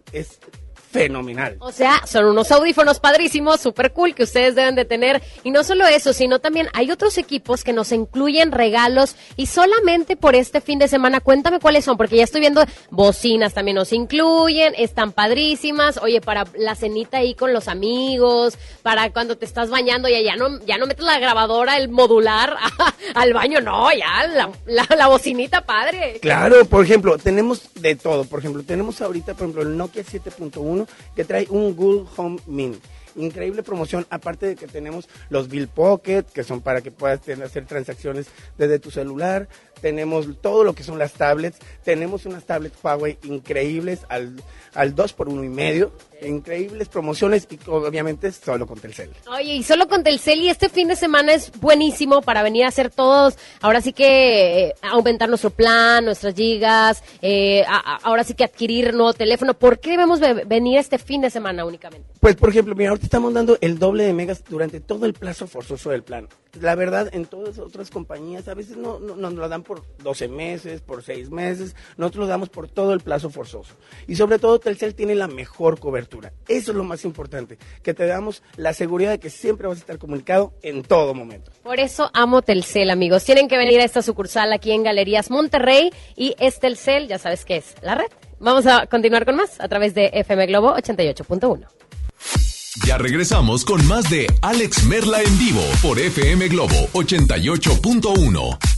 [SPEAKER 13] Fenomenal.
[SPEAKER 3] O sea, son unos audífonos padrísimos, súper cool que ustedes deben de tener. Y no solo eso, sino también hay otros equipos que nos incluyen regalos y solamente por este fin de semana, cuéntame cuáles son, porque ya estoy viendo bocinas también nos incluyen, están padrísimas. Oye, para la cenita ahí con los amigos, para cuando te estás bañando, ya, ya no, ya no metes la grabadora, el modular al baño, no, ya la, la, la bocinita padre.
[SPEAKER 13] Claro, por ejemplo, tenemos de todo. Por ejemplo, tenemos ahorita, por ejemplo, el Nokia 7.1 que trae un Google Home Mini. Increíble promoción, aparte de que tenemos los Bill Pocket, que son para que puedas hacer transacciones desde tu celular. Tenemos todo lo que son las tablets. Tenemos unas tablets Huawei increíbles al, al 2 por uno y medio. Increíbles promociones y obviamente solo con Telcel.
[SPEAKER 3] Oye, y solo con Telcel y este fin de semana es buenísimo para venir a hacer todos, ahora sí que eh, aumentar nuestro plan, nuestras gigas, eh, a- a- ahora sí que adquirir nuevo teléfono. ¿Por qué debemos ve- venir este fin de semana únicamente?
[SPEAKER 13] Pues, por ejemplo, mira, ahorita estamos dando el doble de megas durante todo el plazo forzoso del plan. La verdad, en todas otras compañías a veces no, no- nos lo dan por 12 meses, por 6 meses. Nosotros lo damos por todo el plazo forzoso. Y sobre todo, Telcel tiene la mejor cobertura. Eso es lo más importante, que te damos la seguridad de que siempre vas a estar comunicado en todo momento.
[SPEAKER 3] Por eso amo Telcel, amigos. Tienen que venir a esta sucursal aquí en Galerías Monterrey y es Telcel, ya sabes qué es, la red. Vamos a continuar con más a través de FM Globo 88.1.
[SPEAKER 2] Ya regresamos con más de Alex Merla en vivo por FM Globo 88.1.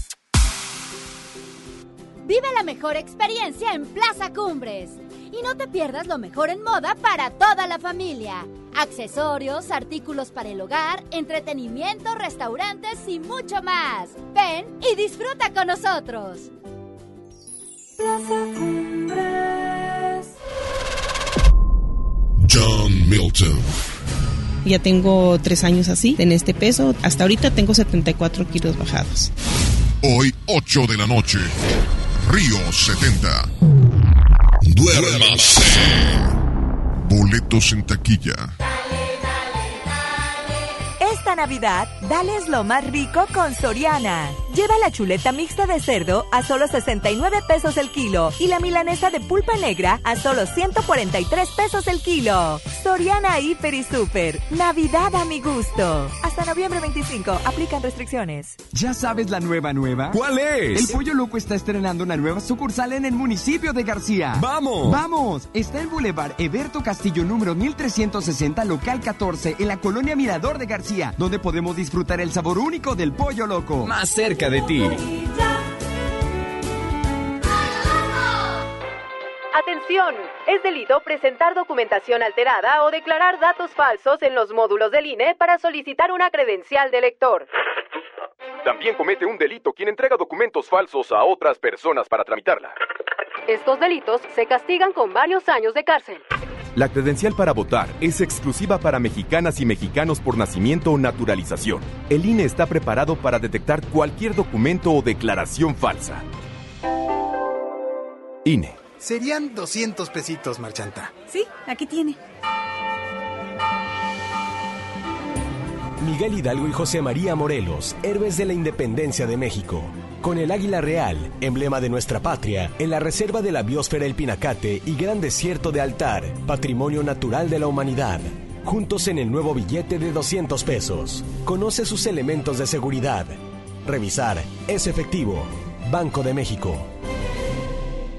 [SPEAKER 14] Vive la mejor experiencia en Plaza Cumbres. Y no te pierdas lo mejor en moda para toda la familia. Accesorios, artículos para el hogar, entretenimiento, restaurantes y mucho más. Ven y disfruta con nosotros.
[SPEAKER 15] Plaza Cumbres.
[SPEAKER 16] John Milton.
[SPEAKER 17] Ya tengo tres años así, en este peso. Hasta ahorita tengo 74 kilos bajados.
[SPEAKER 16] Hoy, 8 de la noche. Río 70. Duérmase. Boletos en taquilla.
[SPEAKER 18] Navidad, dales lo más rico con Soriana. Lleva la chuleta mixta de cerdo a solo 69 pesos el kilo y la milanesa de pulpa negra a solo 143 pesos el kilo. Soriana Hiper y Super. Navidad a mi gusto. Hasta noviembre 25. Aplican restricciones.
[SPEAKER 19] ¿Ya sabes la nueva nueva?
[SPEAKER 20] ¿Cuál es?
[SPEAKER 19] El Pollo Loco está estrenando una nueva sucursal en el municipio de García.
[SPEAKER 20] ¡Vamos!
[SPEAKER 19] ¡Vamos! Está en Boulevard Eberto Castillo número 1360, local 14, en la colonia Mirador de García, donde podemos disfrutar el sabor único del Pollo Loco.
[SPEAKER 20] Más cerca de ti.
[SPEAKER 5] Atención, es delito presentar documentación alterada o declarar datos falsos en los módulos del INE para solicitar una credencial de elector.
[SPEAKER 21] También comete un delito quien entrega documentos falsos a otras personas para tramitarla.
[SPEAKER 5] Estos delitos se castigan con varios años de cárcel.
[SPEAKER 21] La credencial para votar es exclusiva para mexicanas y mexicanos por nacimiento o naturalización. El INE está preparado para detectar cualquier documento o declaración falsa. INE.
[SPEAKER 8] Serían 200 pesitos, marchanta.
[SPEAKER 22] Sí, aquí tiene.
[SPEAKER 23] Miguel Hidalgo y José María Morelos, héroes de la independencia de México. Con el águila real, emblema de nuestra patria, en la reserva de la biosfera El Pinacate y Gran Desierto de Altar, patrimonio natural de la humanidad. Juntos en el nuevo billete de 200 pesos. Conoce sus elementos de seguridad. Revisar es efectivo. Banco de México.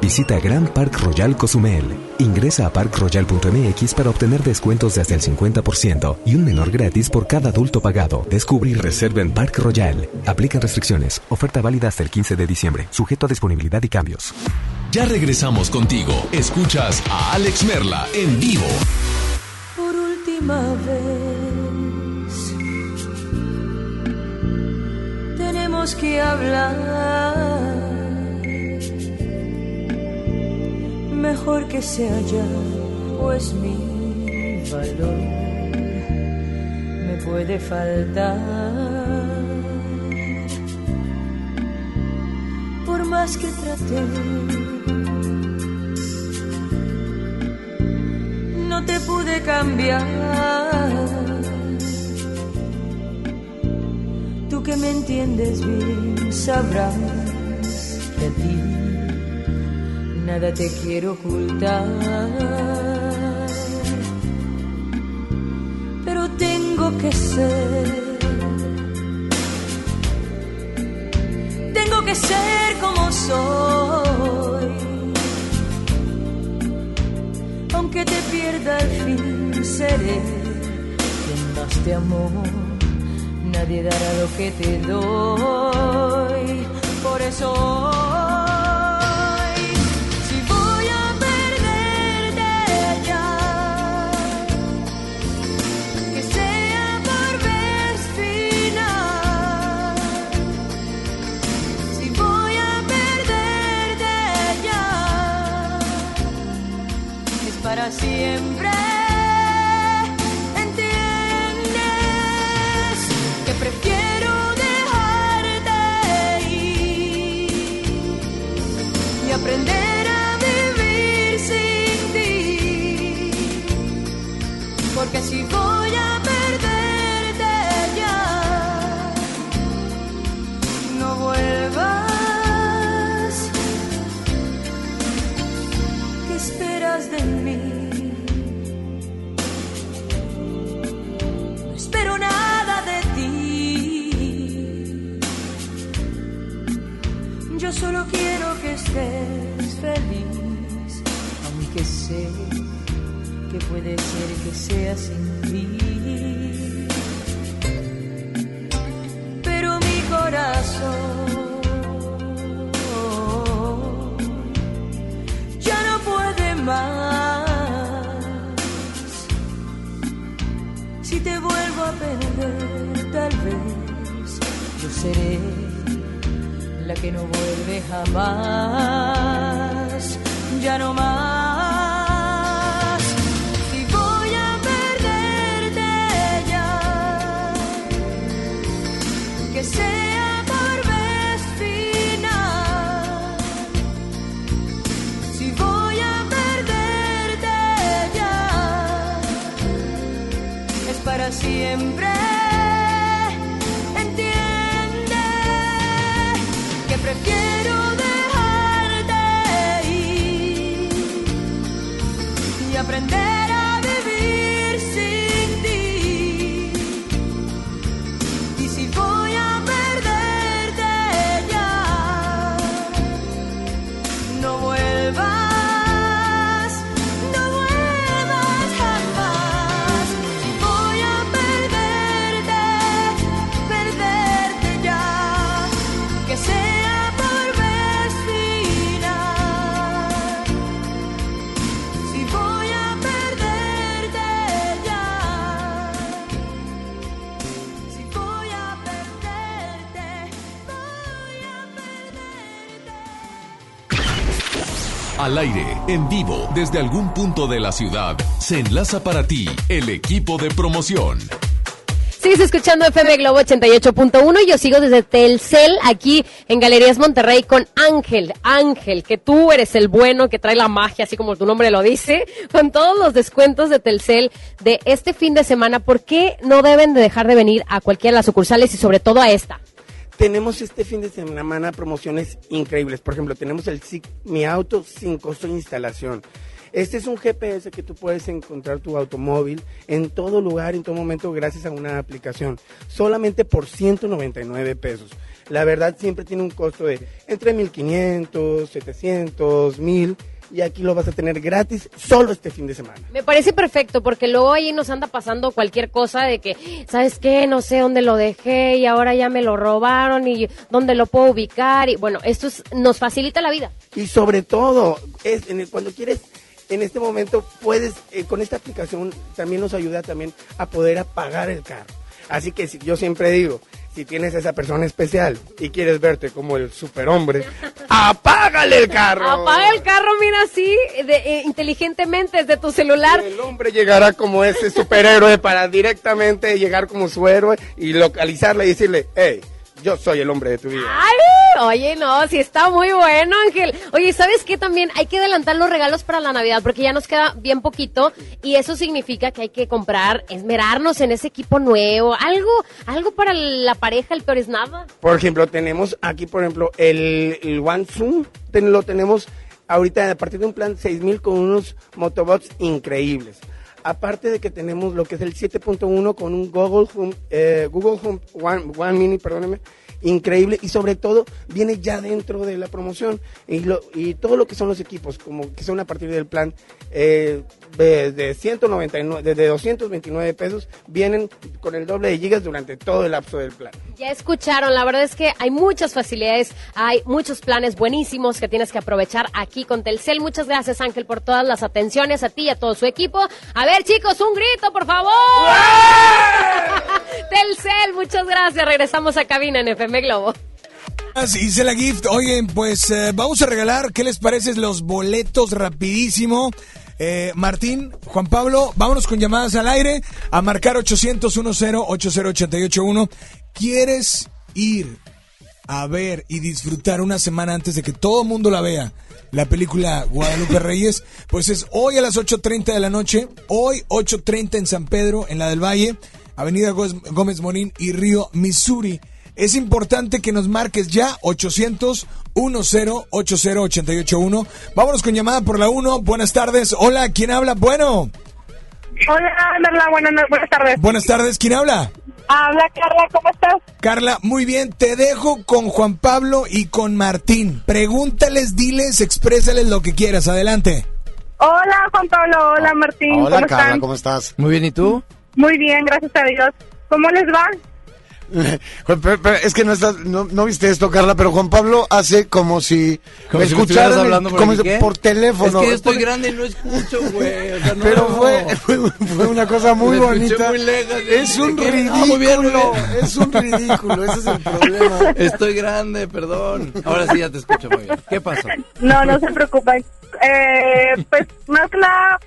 [SPEAKER 20] Visita Grand Park Royal Cozumel. Ingresa a parkroyal.mx para obtener descuentos de hasta el 50% y un menor gratis por cada adulto pagado. Descubre y reserva en Park Royal. Aplican restricciones. Oferta válida hasta el 15 de diciembre. Sujeto a disponibilidad y cambios. Ya regresamos contigo. Escuchas a Alex Merla en vivo.
[SPEAKER 15] Por última vez tenemos que hablar. Mejor que sea ya, pues mi valor me puede faltar. Por más que traté no te pude cambiar. Tú que me entiendes bien, sabrás que a ti nada te quiero ocultar. Pero tengo que ser, tengo que ser como soy aunque te pierda al fin, seré quien más te amó. Nadie dará lo que te doy. Por eso Porque si voy a
[SPEAKER 24] aire, en vivo, desde algún punto de la ciudad, se enlaza para ti el equipo de promoción.
[SPEAKER 3] Sigues escuchando FM Globo 88.1 y yo sigo desde Telcel aquí en Galerías Monterrey con Ángel. Ángel, que tú eres el bueno que trae la magia, así como tu nombre lo dice, con todos los descuentos de Telcel de este fin de semana. ¿Por qué no deben de dejar de venir a cualquiera de las sucursales y sobre todo a esta?
[SPEAKER 13] Tenemos este fin de semana promociones increíbles. Por ejemplo, tenemos el Mi Auto sin costo de instalación. Este es un GPS que tú puedes encontrar tu automóvil en todo lugar, en todo momento, gracias a una aplicación. Solamente por 199 pesos. La verdad siempre tiene un costo de entre 1500, 700, 1000 y aquí lo vas a tener gratis solo este fin de semana.
[SPEAKER 3] Me parece perfecto porque luego ahí nos anda pasando cualquier cosa de que, ¿sabes qué? No sé dónde lo dejé y ahora ya me lo robaron y dónde lo puedo ubicar. Y bueno, esto es- nos facilita la vida.
[SPEAKER 13] Y sobre todo, es en el- cuando quieres, en este momento puedes, eh, con esta aplicación también nos ayuda también a poder apagar el carro. Así que yo siempre digo, si tienes esa persona especial y quieres verte como el superhombre, apágale el carro.
[SPEAKER 3] Apaga el carro, mira así, de- eh, inteligentemente desde tu celular.
[SPEAKER 13] El hombre llegará como ese superhéroe para directamente llegar como su héroe y localizarle y decirle, hey, yo soy el hombre de tu vida.
[SPEAKER 3] ¡Ay! Oye, no, sí está muy bueno, Ángel. Oye, ¿sabes qué? También hay que adelantar los regalos para la Navidad porque ya nos queda bien poquito y eso significa que hay que comprar, esmerarnos en ese equipo nuevo, algo, algo para la pareja, el peor es nada.
[SPEAKER 13] Por ejemplo, tenemos aquí, por ejemplo, el, el One Zoom, ten- lo tenemos ahorita a partir de un plan 6000 con unos motobots increíbles. Aparte de que tenemos lo que es el 7.1 con un Google Home, eh, Google Home One, One Mini, perdóneme, increíble y sobre todo viene ya dentro de la promoción y, lo, y todo lo que son los equipos, como que son a partir del plan eh, de, de 199, de, de 229 pesos, vienen con el doble de gigas durante todo el lapso del plan.
[SPEAKER 3] Ya escucharon, la verdad es que hay muchas facilidades, hay muchos planes buenísimos que tienes que aprovechar aquí con Telcel. Muchas gracias Ángel por todas las atenciones a ti y a todo su equipo. A ver chicos, un grito por favor. Telcel, muchas gracias. Regresamos a cabina en FM Globo.
[SPEAKER 6] Hice la gift. Oye, pues eh, vamos a regalar, ¿qué les parece los boletos rapidísimo? Eh, Martín, Juan Pablo, vámonos con llamadas al aire a marcar 800 10 80881. ¿Quieres ir a ver y disfrutar una semana antes de que todo el mundo la vea? La película Guadalupe Reyes, pues es hoy a las 8.30 de la noche, hoy 8.30 en San Pedro, en la del Valle, Avenida Gómez- Gómez Morín y Río, Missouri. Es importante que nos marques ya 800 10 80881. Vámonos con llamada por la 1. Buenas tardes. Hola, ¿quién habla? Bueno.
[SPEAKER 25] Hola, Merla, buenas, buenas tardes.
[SPEAKER 6] Buenas tardes, ¿quién habla?
[SPEAKER 25] Habla Carla, ¿cómo estás?
[SPEAKER 6] Carla, muy bien, te dejo con Juan Pablo y con Martín. Pregúntales, diles, exprésales lo que quieras. Adelante.
[SPEAKER 25] Hola, Juan Pablo, hola, Martín, ¿cómo están?
[SPEAKER 26] ¿cómo estás?
[SPEAKER 11] Muy bien, ¿y tú?
[SPEAKER 25] Muy bien, gracias a Dios. ¿Cómo les va?
[SPEAKER 10] Es que no, estás, no, no viste esto, Carla, pero Juan Pablo hace como si
[SPEAKER 11] Como
[SPEAKER 10] me
[SPEAKER 11] si me
[SPEAKER 10] escucharan
[SPEAKER 11] estuvieras
[SPEAKER 10] el-
[SPEAKER 11] hablando por
[SPEAKER 10] como
[SPEAKER 11] el
[SPEAKER 10] si-
[SPEAKER 11] qué.
[SPEAKER 10] por teléfono.
[SPEAKER 11] Es que yo estoy grande y no escucho, güey. O sea, no.
[SPEAKER 10] Pero fue, fue, fue una cosa muy
[SPEAKER 11] Me
[SPEAKER 10] bonita.
[SPEAKER 11] muy lejos.
[SPEAKER 10] es un ridículo,
[SPEAKER 11] Ah, muy bien, muy bien.
[SPEAKER 10] es un ridículo, ese es el problema.
[SPEAKER 11] Estoy grande, perdón. Ahora sí ya te escucho muy bien. ¿Qué pasó?
[SPEAKER 25] No, no se preocupen. Eh, pues más que nada,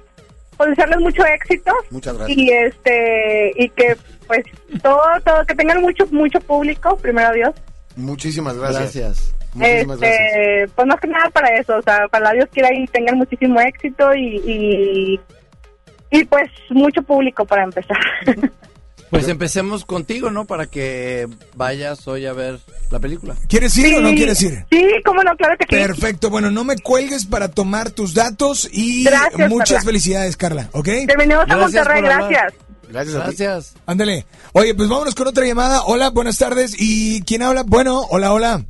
[SPEAKER 25] pues desearles mucho éxito.
[SPEAKER 10] Muchas gracias.
[SPEAKER 25] Y este, y que pues todo, todo, que tengan mucho, mucho público, primero Dios.
[SPEAKER 10] Muchísimas gracias.
[SPEAKER 11] Gracias.
[SPEAKER 10] Muchísimas
[SPEAKER 25] este,
[SPEAKER 10] gracias.
[SPEAKER 25] pues más que nada para eso, o sea, para Dios quiera y tengan muchísimo éxito y, y, y pues mucho público para empezar.
[SPEAKER 11] Pues empecemos contigo, ¿no? Para que vayas hoy a ver la película.
[SPEAKER 6] ¿Quieres ir o no quieres ir?
[SPEAKER 25] Sí, cómo no, claro que sí.
[SPEAKER 6] Perfecto, bueno, no me cuelgues para tomar tus datos y
[SPEAKER 25] Gracias,
[SPEAKER 6] muchas
[SPEAKER 25] Carla.
[SPEAKER 6] felicidades, Carla, ¿ok?
[SPEAKER 25] Te venimos a Monterrey, gracias.
[SPEAKER 10] Gracias. a.
[SPEAKER 11] Gracias.
[SPEAKER 6] Ándale. Oye, pues vámonos con otra llamada. Hola, buenas tardes. ¿Y quién habla? Bueno, hola, hola.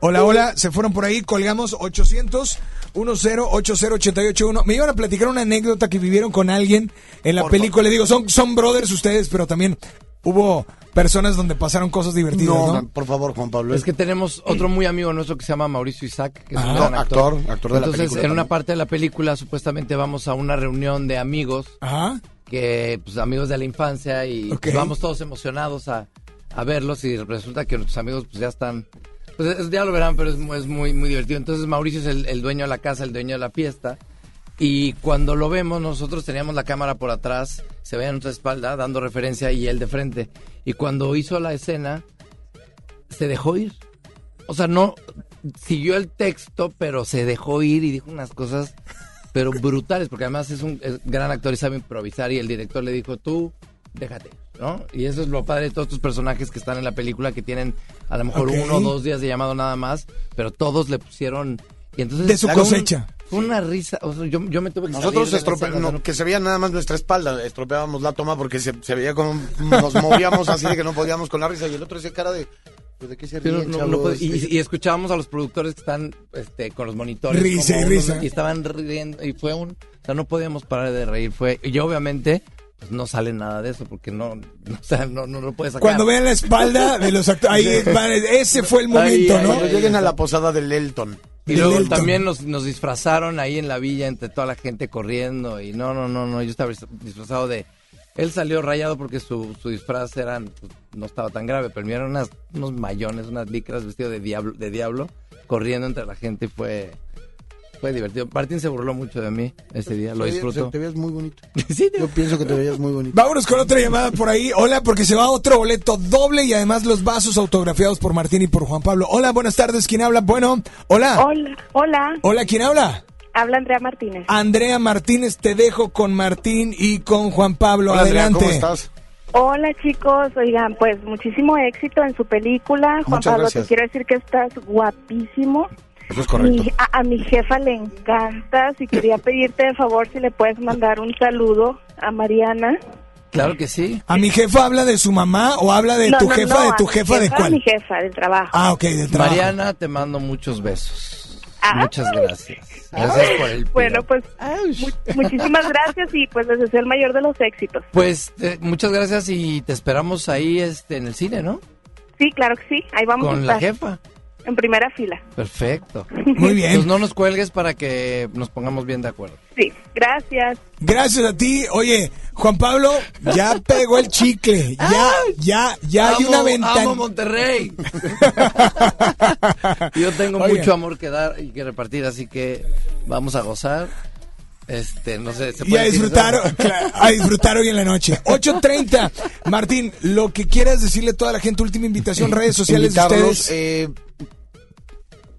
[SPEAKER 6] Hola, hola. Se fueron por ahí, colgamos 800 1080 Me iban a platicar una anécdota que vivieron con alguien en la película. Le digo, son, son brothers ustedes, pero también hubo personas donde pasaron cosas divertidas, ¿no?
[SPEAKER 10] No, por favor, Juan Pablo.
[SPEAKER 11] Es que tenemos otro muy amigo nuestro que se llama Mauricio Isaac, que es un
[SPEAKER 10] Ah,
[SPEAKER 11] gran actor.
[SPEAKER 10] actor, actor de la
[SPEAKER 11] Entonces,
[SPEAKER 10] película
[SPEAKER 11] en una parte de la película, supuestamente vamos a una reunión de amigos,
[SPEAKER 6] Ajá.
[SPEAKER 11] Que pues amigos de la infancia y pues, vamos todos emocionados a, a verlos y resulta que nuestros amigos pues ya están, pues es- ya lo verán, pero es muy muy divertido. Entonces Mauricio es el, el dueño de la casa, el dueño de la fiesta. Y cuando lo vemos, nosotros teníamos la cámara por atrás, se veía en nuestra espalda, dando referencia, y él de frente. Y cuando hizo la escena, se dejó ir. O sea, no siguió el texto, pero se dejó ir y dijo unas cosas, pero brutales, porque además es un es gran actor y sabe improvisar. Y el director le dijo, tú, déjate, ¿no? Y eso es lo padre de todos estos personajes que están en la película, que tienen a lo mejor uno o dos días de llamado nada más, pero todos le pusieron. Y entonces
[SPEAKER 6] De su
[SPEAKER 11] un-
[SPEAKER 6] cosecha.
[SPEAKER 11] fue una risa. O sea, yo, yo me tuve que
[SPEAKER 10] Nosotros
[SPEAKER 11] salir de la
[SPEAKER 10] estrope-
[SPEAKER 11] escena,
[SPEAKER 10] no,
[SPEAKER 11] ¿no?
[SPEAKER 10] que se veía nada más nuestra espalda, estropeábamos la toma porque se, se veía como nos movíamos así de que no podíamos con la risa y el otro hacía cara de pues, ¿de qué se
[SPEAKER 11] Pero
[SPEAKER 10] ríen,
[SPEAKER 11] no- no
[SPEAKER 10] chavos?
[SPEAKER 11] puede- y, y escuchábamos a los productores que están este, con los monitores.
[SPEAKER 6] Risa y risa.
[SPEAKER 11] unos- Y estaban riendo. Y fue un. O sea, no podíamos parar de reír. Fue, y obviamente, pues no sale nada de eso porque no. no, o sea, no, no lo puedes sacar.
[SPEAKER 6] Cuando vean la espalda de los actores, ese fue el momento,
[SPEAKER 11] Ahí,
[SPEAKER 6] ¿no?
[SPEAKER 10] Cuando lleguen a la posada del Elton.
[SPEAKER 11] Y
[SPEAKER 6] del
[SPEAKER 11] luego
[SPEAKER 6] Elton.
[SPEAKER 11] también nos, nos disfrazaron ahí en la villa entre toda la gente corriendo. Y no, no, no, no. Yo estaba disfrazado de. Él salió rayado porque su, su disfraz eran, pues, no estaba tan grave, pero eran unas, unos mayones, unas licras vestido de diablo, de diablo, corriendo entre la gente y fue, fue divertido. Martín se burló mucho de mí ese día, lo disfrutó.
[SPEAKER 10] Te veías muy bonito.
[SPEAKER 11] Sí,
[SPEAKER 10] Yo pienso que te veías muy bonito.
[SPEAKER 6] Vámonos con otra llamada por ahí. Hola, porque se va otro boleto doble y además los vasos autografiados por Martín y por Juan Pablo. Hola, buenas tardes. ¿Quién habla? Bueno, hola.
[SPEAKER 25] Hola, hola,
[SPEAKER 6] Hola, ¿quién habla?
[SPEAKER 25] Habla Andrea Martínez.
[SPEAKER 6] Andrea Martínez, te dejo con Martín y con Juan Pablo.
[SPEAKER 10] Hola, Andrea,
[SPEAKER 6] Adelante.
[SPEAKER 10] ¿cómo estás?
[SPEAKER 25] Hola chicos, oigan, pues muchísimo éxito en su película. Juan
[SPEAKER 10] Muchas
[SPEAKER 25] Pablo,
[SPEAKER 10] gracias.
[SPEAKER 25] te quiero decir que estás guapísimo.
[SPEAKER 10] Eso es correcto.
[SPEAKER 25] Mi- a, a mi jefa le encantas y quería pedirte de favor si le puedes mandar un saludo a Mariana.
[SPEAKER 11] Claro que sí.
[SPEAKER 6] ¿A mi jefa habla de su mamá o habla de
[SPEAKER 25] No,
[SPEAKER 6] tu
[SPEAKER 25] no,
[SPEAKER 6] jefa,
[SPEAKER 25] no,
[SPEAKER 6] de tu
[SPEAKER 25] mi
[SPEAKER 6] jefa, de cuál?
[SPEAKER 25] mi jefa del trabajo.
[SPEAKER 6] Ah, ok, del trabajo.
[SPEAKER 11] Mariana, te mando muchos besos.
[SPEAKER 25] Ah.
[SPEAKER 11] Muchas gracias. Gracias por el
[SPEAKER 25] Bueno, pues mu- muchísimas gracias y pues les deseo el mayor de los éxitos.
[SPEAKER 11] Pues eh, muchas gracias y te esperamos ahí este, en el cine, ¿no?
[SPEAKER 25] Sí, claro que sí, ahí vamos a
[SPEAKER 11] Con la jefa.
[SPEAKER 25] En primera fila.
[SPEAKER 11] Perfecto.
[SPEAKER 6] Muy bien.
[SPEAKER 11] Pues no nos cuelgues para que nos pongamos bien de acuerdo.
[SPEAKER 25] Sí, gracias.
[SPEAKER 6] Gracias a ti. Oye, Juan Pablo, ya pegó el chicle. Ya, ya, ya hay una ventana.
[SPEAKER 11] Amo Monterrey. Yo tengo mucho amor que dar y que repartir, así que vamos a gozar. Este, no sé, ¿se
[SPEAKER 6] Y a disfrutar, a disfrutar hoy en la noche. 8.30. Martín, lo que quieras decirle a toda la gente, última invitación, redes sociales de ustedes.
[SPEAKER 10] eh,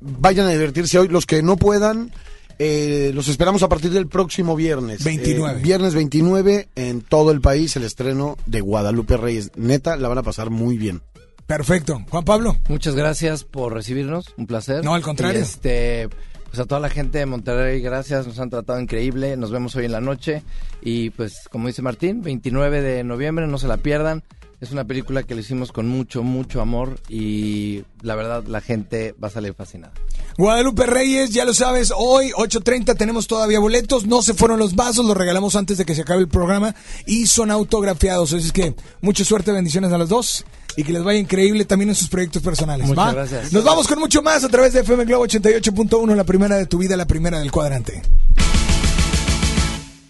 [SPEAKER 10] vayan a divertirse hoy. Los que no puedan, eh, los esperamos a partir del próximo viernes.
[SPEAKER 6] 29.
[SPEAKER 10] Eh, viernes 29 en todo el país el estreno de Guadalupe Reyes. Neta, la van a pasar muy bien.
[SPEAKER 6] Perfecto. Juan Pablo.
[SPEAKER 11] Muchas gracias por recibirnos, un placer.
[SPEAKER 6] No, al contrario.
[SPEAKER 11] Y, este, pues a toda la gente de Monterrey, gracias, nos han tratado increíble. Nos vemos hoy en la noche y pues como dice Martín, 29 de noviembre, no se la pierdan. Es una película que le hicimos con mucho, mucho amor y la verdad la gente va a salir fascinada.
[SPEAKER 6] Guadalupe Reyes, ya lo sabes, hoy 8.30 tenemos todavía boletos, no se fueron los vasos, los regalamos antes de que se acabe el programa y son autografiados, así es que mucha suerte, bendiciones a los dos y que les vaya increíble también en sus proyectos personales.
[SPEAKER 11] Muchas
[SPEAKER 6] ¿va?
[SPEAKER 11] gracias.
[SPEAKER 6] Nos vamos con mucho más a través de FM Globo 88.1, la primera de tu vida, la primera del cuadrante.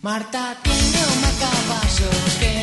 [SPEAKER 27] Marta tiene un marcapasos que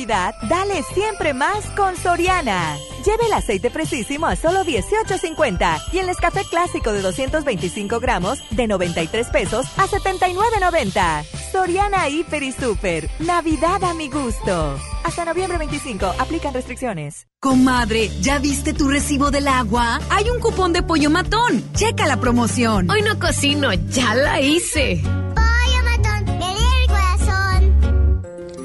[SPEAKER 18] Navidad, dale siempre más con Soriana. Lleve el aceite fresísimo a solo 18.50 y el Nescafé clásico de 225 gramos de 93 pesos a 79.90. Soriana Hiper y Super. Navidad a mi gusto. Hasta noviembre 25. Aplican restricciones.
[SPEAKER 28] Comadre, ¿ya viste tu recibo del agua? Hay un cupón de pollo matón. Checa la promoción.
[SPEAKER 29] Hoy no cocino, ya la hice.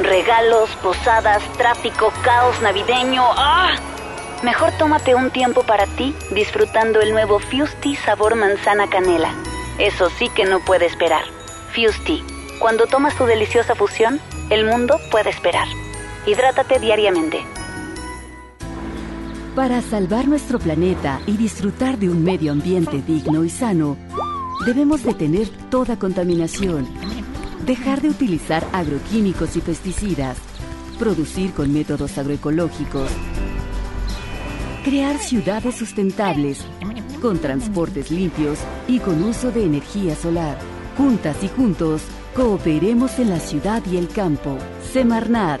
[SPEAKER 30] Regalos, posadas, tráfico, caos navideño. ¡Ah! Mejor tómate un tiempo para ti disfrutando el nuevo Fusti sabor manzana canela. Eso sí que no puede esperar. Fusti, cuando tomas tu deliciosa fusión, el mundo puede esperar. Hidrátate diariamente.
[SPEAKER 31] Para salvar nuestro planeta y disfrutar de un medio ambiente digno y sano, debemos detener toda contaminación, dejar de utilizar agroquímicos y pesticidas, producir con métodos agroecológicos, crear ciudades sustentables, con transportes limpios y con uso de energía solar. Juntas y juntos, cooperemos en la ciudad y el campo. Semarnat,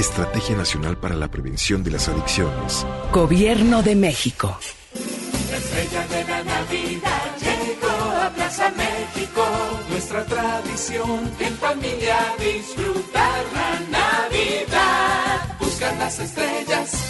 [SPEAKER 32] Estrategia Nacional para la Prevención de las Adicciones.
[SPEAKER 33] Gobierno de México.
[SPEAKER 34] La estrella de la Navidad llegó a Plaza México. Nuestra tradición en familia disfrutar la Navidad. Buscar las estrellas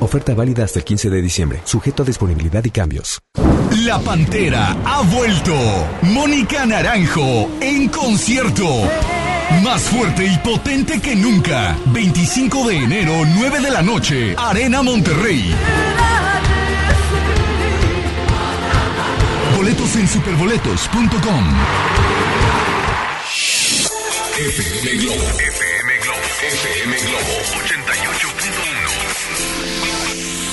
[SPEAKER 20] Oferta válida hasta el 15 de diciembre, sujeto a disponibilidad y cambios.
[SPEAKER 35] La Pantera ha vuelto. Mónica Naranjo en concierto. Más fuerte y potente que nunca. 25 de enero, 9 de la noche. Arena Monterrey. Boletos en superboletos.com.
[SPEAKER 2] FM Globo. FM Globo. FM Globo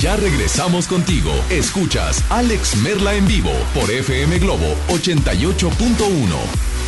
[SPEAKER 2] Ya regresamos contigo. Escuchas Alex Merla en vivo por FM Globo 88.1.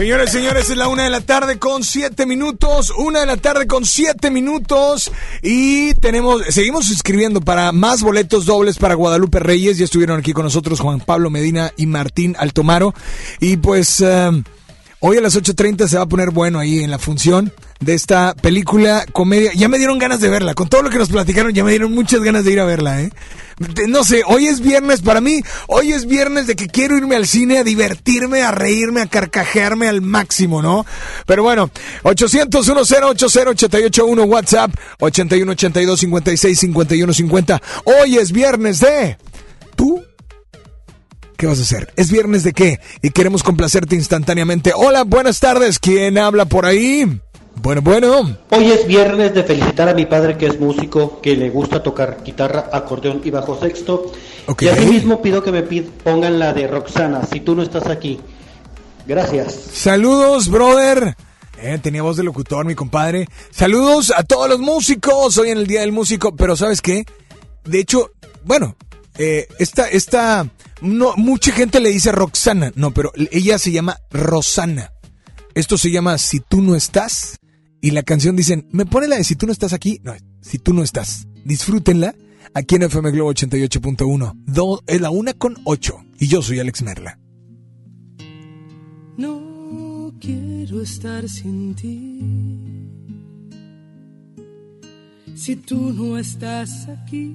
[SPEAKER 6] Señores, señores, es la una de la tarde con siete minutos. Una de la tarde con siete minutos. Y tenemos, seguimos escribiendo para más boletos dobles para Guadalupe Reyes. Ya estuvieron aquí con nosotros Juan Pablo Medina y Martín Altomaro. Y pues, eh, hoy a las 8.30 se va a poner bueno ahí en la función de esta película comedia. Ya me dieron ganas de verla. Con todo lo que nos platicaron, ya me dieron muchas ganas de ir a verla, ¿eh? No sé, hoy es viernes para mí. Hoy es viernes de que quiero irme al cine a divertirme, a reírme, a carcajearme al máximo, ¿no? Pero bueno, 800 1080 881 WhatsApp 81 82 56 51 50. Hoy es viernes de tú ¿Qué vas a hacer? ¿Es viernes de qué? Y queremos complacerte instantáneamente. Hola, buenas tardes. ¿Quién habla por ahí? Bueno, bueno.
[SPEAKER 36] Hoy es viernes de felicitar a mi padre que es músico, que le gusta tocar guitarra, acordeón y bajo sexto.
[SPEAKER 6] Ok.
[SPEAKER 36] Y asimismo pido que me pongan la de Roxana, si tú no estás aquí. Gracias.
[SPEAKER 6] Saludos, brother. Eh, tenía voz de locutor, mi compadre. Saludos a todos los músicos. Hoy en el Día del Músico. Pero ¿sabes qué? De hecho, bueno, eh, esta, esta, no, mucha gente le dice Roxana. No, pero ella se llama Rosana. Esto se llama Si tú no estás. Y la canción dicen, ¿me pone la de Si tú no estás aquí? No, Si tú no estás. Disfrútenla aquí en FM Globo 88.1. Do- Es la una con ocho. Y yo soy Alex Merla.
[SPEAKER 33] No quiero estar sin ti. Si tú no estás aquí,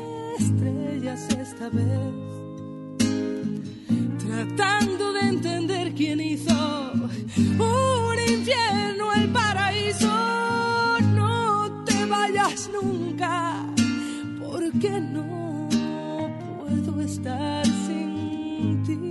[SPEAKER 33] estrellas esta vez tratando de entender quién hizo un infierno el paraíso. No te vayas nunca, porque no puedo estar sin ti.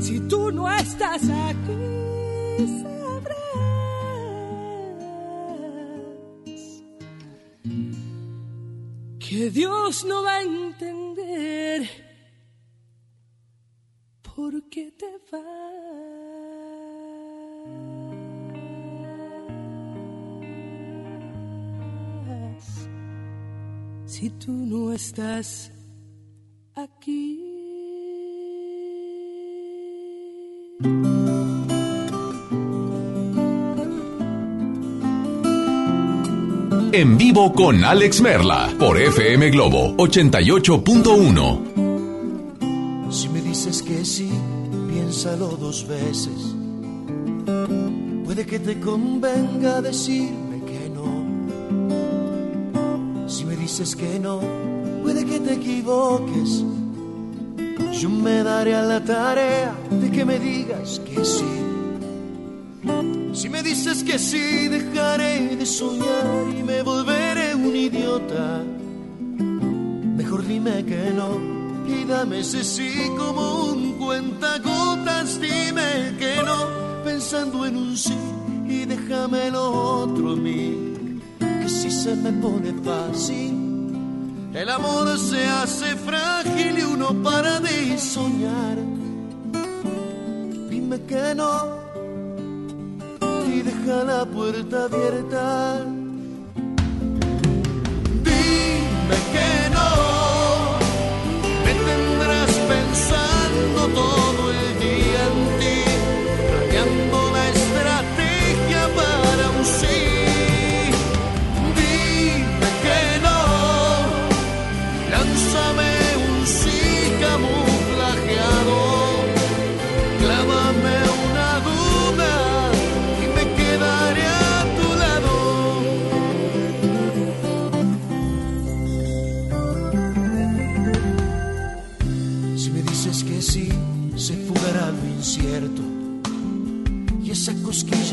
[SPEAKER 33] Si tú no estás aquí, sabrás que Dios no va estás aquí.
[SPEAKER 24] En vivo con Alex Merla por FM Globo 88.1.
[SPEAKER 37] Si me dices que sí, piénsalo dos veces. Puede que te convenga decirme que no. Si me dices que no, que te equivoques. Yo me daré a la tarea de que me digas que sí. Si me dices que sí, dejaré de soñar y me volveré un idiota. Mejor dime que no y dame ese sí como un cuentagotas. Dime que no, pensando en un sí y déjame lo otro a mí. Que si se me pone fácil, el amor se hace frágil y uno para de soñar. Dime que no y deja la puerta abierta.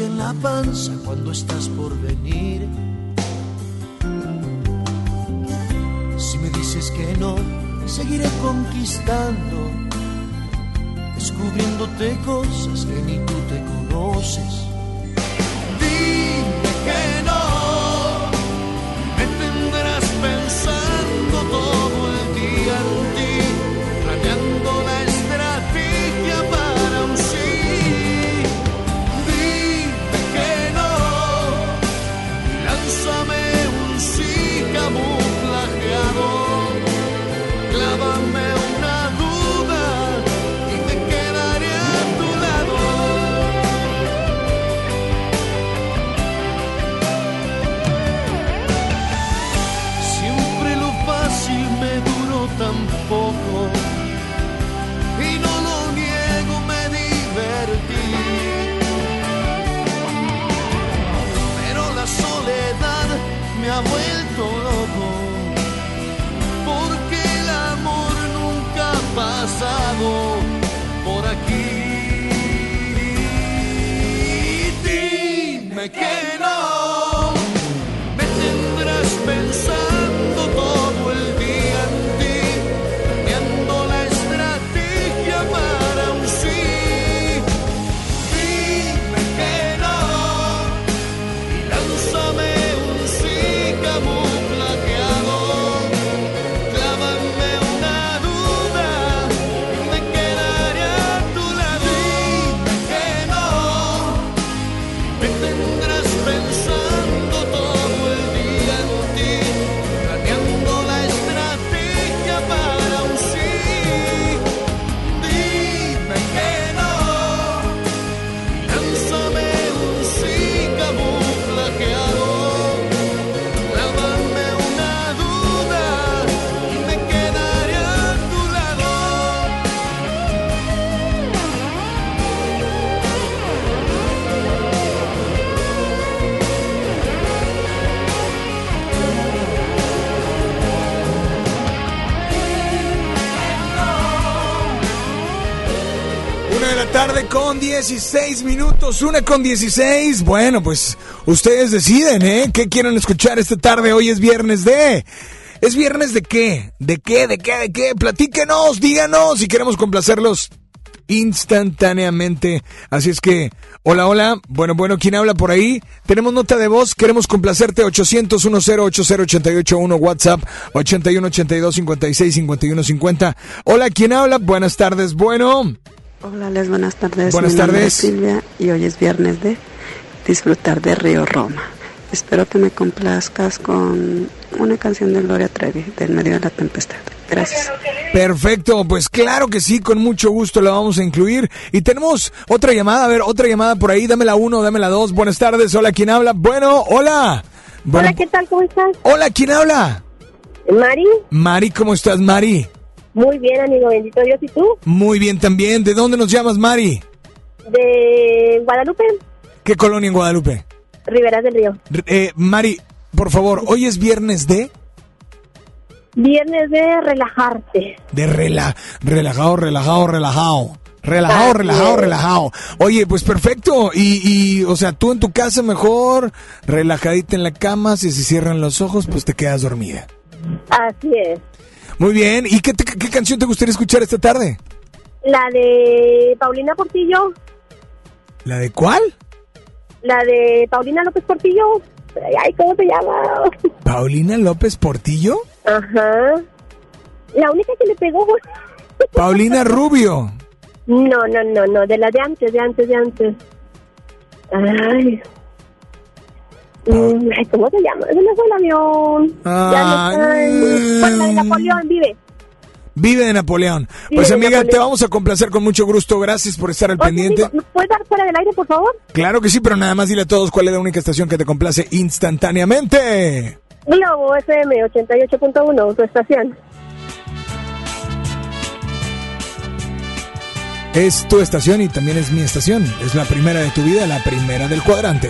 [SPEAKER 37] En la panza cuando estás por venir. Si me dices que no, seguiré conquistando, descubriéndote cosas que ni tú te conoces. Dime que no, me tendrás pensando todo el día en ti, planeando la
[SPEAKER 6] con 16 minutos, una con 16. Bueno, pues ustedes deciden, ¿eh? ¿Qué quieren escuchar esta tarde? Hoy es viernes de... ¿Es viernes de qué? ¿De qué? ¿De qué? ¿De qué? Platíquenos, díganos si queremos complacerlos instantáneamente. Así es que, hola, hola. Bueno, bueno, ¿quién habla por ahí? Tenemos nota de voz, queremos complacerte. 800 10 881 WhatsApp 81 82 56 51 50. Hola, ¿quién habla? Buenas tardes. Bueno.
[SPEAKER 38] Hola, Les, buenas tardes.
[SPEAKER 6] Buenas
[SPEAKER 38] Mi nombre
[SPEAKER 6] tardes.
[SPEAKER 38] es Silvia y hoy es viernes de disfrutar de Río Roma. Espero que me complazcas con una canción de Gloria Trevi, del medio de la tempestad. Gracias.
[SPEAKER 6] Perfecto, pues claro que sí, con mucho gusto la vamos a incluir. Y tenemos otra llamada, a ver, otra llamada por ahí, dame la uno, dame la dos. Buenas tardes, hola, ¿quién habla? Bueno, hola. Bueno,
[SPEAKER 39] Hola, ¿qué tal? ¿Cómo estás?
[SPEAKER 6] Hola, ¿quién habla?
[SPEAKER 39] Mari.
[SPEAKER 6] Mari, ¿cómo estás, Mari?
[SPEAKER 39] Muy bien, amigo, bendito Dios. ¿Y tú?
[SPEAKER 6] Muy bien también. ¿De dónde nos llamas, Mari?
[SPEAKER 39] De Guadalupe,
[SPEAKER 6] ¿Qué colonia en Guadalupe?
[SPEAKER 39] Riberas del Río.
[SPEAKER 6] Eh, Mari, por favor, hoy es viernes de...
[SPEAKER 39] Viernes de relajarte.
[SPEAKER 6] De rela, relajado, relajado, relajado. Relajado, relajado, relajado. Oye, pues perfecto. Y, y, o sea, tú en tu casa mejor, relajadita en la cama, si se cierran los ojos, pues te quedas dormida.
[SPEAKER 39] Así es.
[SPEAKER 6] Muy bien. ¿Y qué, te- qué canción te gustaría escuchar esta tarde?
[SPEAKER 39] La de Paulina Portillo.
[SPEAKER 6] ¿La de cuál?
[SPEAKER 39] La de Paulina López Portillo. Ay, ay, ¿cómo se llama?
[SPEAKER 6] ¿Paulina López Portillo?
[SPEAKER 39] Ajá. La única que le pegó.
[SPEAKER 6] Paulina Rubio.
[SPEAKER 39] No, no, no, no. De la de antes, de antes, de antes. Ay. Mm, ay, ¿Cómo se llama? Se me fue el avión. Ya Bueno, la de Napoleón vive.
[SPEAKER 6] Vive de Napoleón.
[SPEAKER 39] Vive
[SPEAKER 6] Pues
[SPEAKER 39] de
[SPEAKER 6] amiga,
[SPEAKER 39] Napoleón.
[SPEAKER 6] te vamos a complacer con mucho gusto. Gracias por estar al
[SPEAKER 39] Oye,
[SPEAKER 6] pendiente.
[SPEAKER 39] amigo, ¿me puedes dar fuera del aire, por favor?
[SPEAKER 6] Claro que sí, pero nada más dile a todos cuál es la única estación que te complace instantáneamente.
[SPEAKER 39] Globo FM 88.1, tu estación.
[SPEAKER 6] Es tu estación y también es mi estación. Es la primera de tu vida, la primera del cuadrante.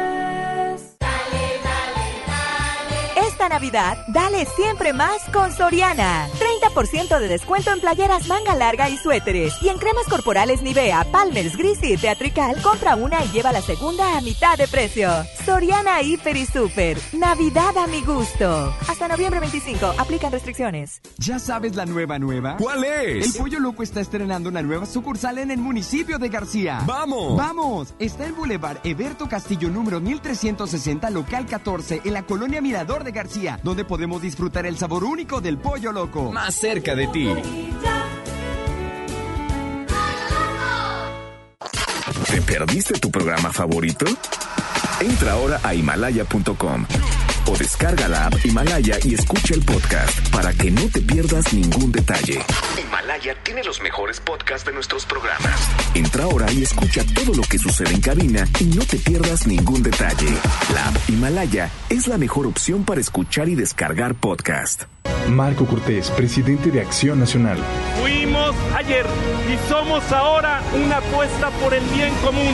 [SPEAKER 18] Navidad, dale siempre más con Soriana. 30% de descuento en playeras manga larga y suéteres. Y en cremas corporales Nivea, Palmer's Gris y Teatrical, compra una y lleva la segunda a mitad de precio. Soriana Hiper y Super. Navidad a mi gusto. Hasta noviembre 25. Aplican restricciones.
[SPEAKER 19] ¿Ya sabes la nueva nueva?
[SPEAKER 21] ¿Cuál es?
[SPEAKER 19] El Pollo Loco está estrenando una nueva sucursal en el municipio de García.
[SPEAKER 21] ¡Vamos!
[SPEAKER 19] ¡Vamos! Está en Boulevard Eberto Castillo número 1360, local 14, en la colonia Mirador de García, donde podemos disfrutar el sabor único del Pollo Loco.
[SPEAKER 21] Más cerca de ti.
[SPEAKER 40] ¿Te perdiste tu programa favorito? Entra ahora a himalaya.com o descarga la app Himalaya y escucha el podcast para que no te pierdas ningún detalle. Himalaya tiene los mejores podcasts de nuestros programas. Entra ahora y escucha todo lo que sucede en cabina y no te pierdas ningún detalle. La app Himalaya es la mejor opción para escuchar y descargar podcast.
[SPEAKER 41] Marco Cortés, presidente de Acción Nacional.
[SPEAKER 42] Fuimos ayer y somos ahora una apuesta por el bien común.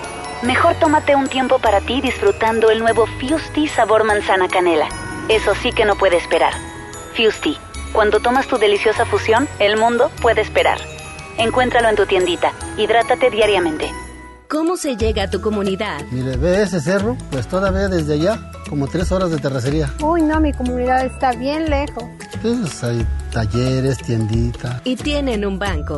[SPEAKER 30] Mejor tómate un tiempo para ti disfrutando el nuevo Fusti sabor manzana canela. Eso sí que no puede esperar. Fusti, cuando tomas tu deliciosa fusión, el mundo puede esperar. Encuéntralo en tu tiendita. Hidrátate diariamente.
[SPEAKER 43] ¿Cómo se llega a tu comunidad?
[SPEAKER 20] Mire, ve ese cerro, pues todavía desde allá, como tres horas de terracería.
[SPEAKER 39] Uy, no, mi comunidad está bien lejos.
[SPEAKER 20] Pues hay talleres, tiendita.
[SPEAKER 43] Y tienen un banco.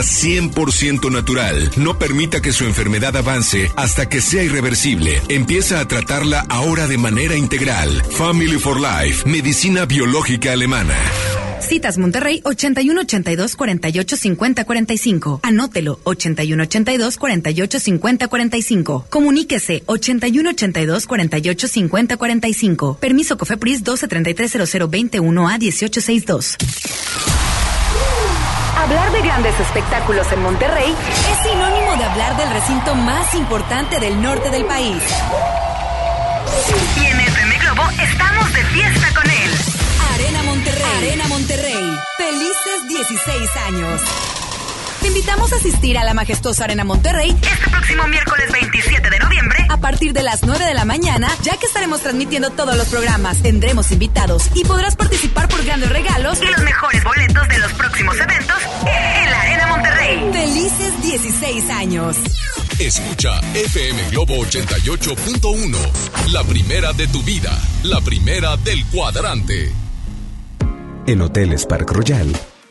[SPEAKER 32] 100% natural. No permita que su enfermedad avance hasta que sea irreversible. Empieza a tratarla ahora de manera integral. Family for Life, medicina biológica alemana.
[SPEAKER 28] Citas Monterrey 81 82 48 50 45. Anótelo 81 82 48 50 45. Comuníquese 81 82 48 50 45. Permiso Cofepris 12 33 00 21 a 18 62.
[SPEAKER 25] Hablar de grandes espectáculos en Monterrey
[SPEAKER 28] Es sinónimo de hablar del recinto más importante del norte del país.
[SPEAKER 25] y en FM Globo estamos de fiesta con él.
[SPEAKER 28] Arena Monterrey. Arena Monterrey. Felices 16 años. Te invitamos a asistir a la majestuosa Arena Monterrey
[SPEAKER 25] Este próximo miércoles 27 de noviembre
[SPEAKER 28] a partir de las 9 de la mañana, ya que estaremos transmitiendo todos los programas, tendremos invitados y podrás participar por grandes regalos
[SPEAKER 25] y los mejores boletos de los próximos eventos en la Arena Monterrey.
[SPEAKER 28] Felices 16 años.
[SPEAKER 2] Escucha FM Globo 88.1. La primera de tu vida. La primera del cuadrante.
[SPEAKER 20] En Hoteles Park Royal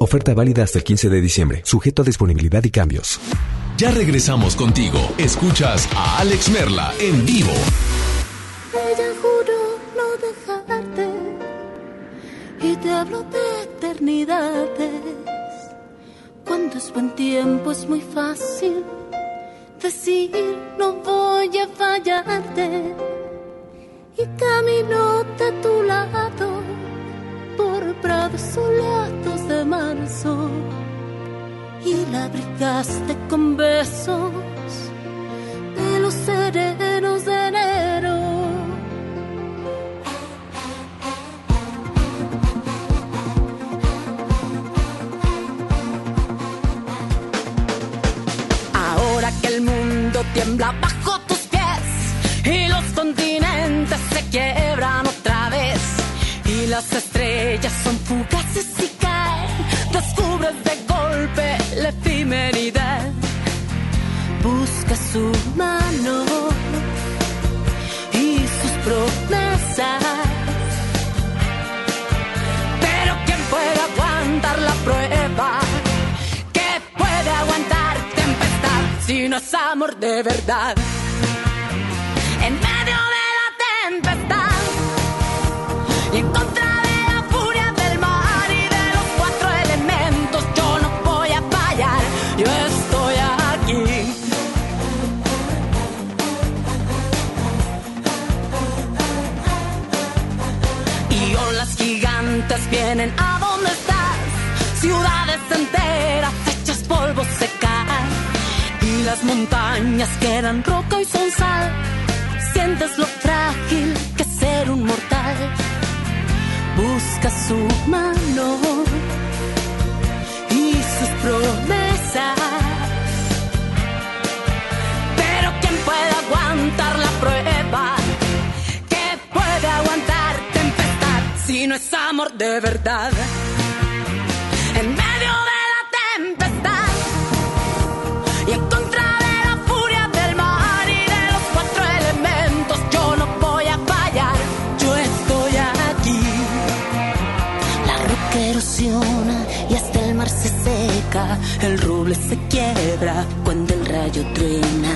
[SPEAKER 20] Oferta válida hasta el 15 de diciembre, sujeto a disponibilidad y cambios.
[SPEAKER 2] Ya regresamos contigo. Escuchas a Alex Merla en vivo.
[SPEAKER 32] Ella juró no dejarte y te hablo de eternidades. Cuando es buen tiempo es muy fácil decir no voy a fallarte y camino de tu lado por prados soleados de marzo y la abrigaste con besos de los serenos de enero.
[SPEAKER 15] Ahora que el mundo tiembla bajo tus pies y los continentes se quiebran otra vez las estrellas son fugaces y caen, descubres de golpe la efemeridad.
[SPEAKER 32] Busca su mano y sus promesas.
[SPEAKER 15] Pero ¿quién puede aguantar la prueba? ¿Qué puede aguantar tempestad si no es amor de verdad? Vienen a donde estás, ciudades enteras hechas polvo se y las montañas quedan roca y son sal. Sientes lo frágil que ser un mortal.
[SPEAKER 32] Busca su mano y sus promesas.
[SPEAKER 15] Pero ¿quién puede aguantar la prueba? Si no es amor de verdad? En medio de la tempestad y en contra de la furia del mar y de los cuatro elementos, yo no voy a fallar, yo estoy aquí.
[SPEAKER 32] La roca erosiona y hasta el mar se seca. El roble se quiebra cuando el rayo truena.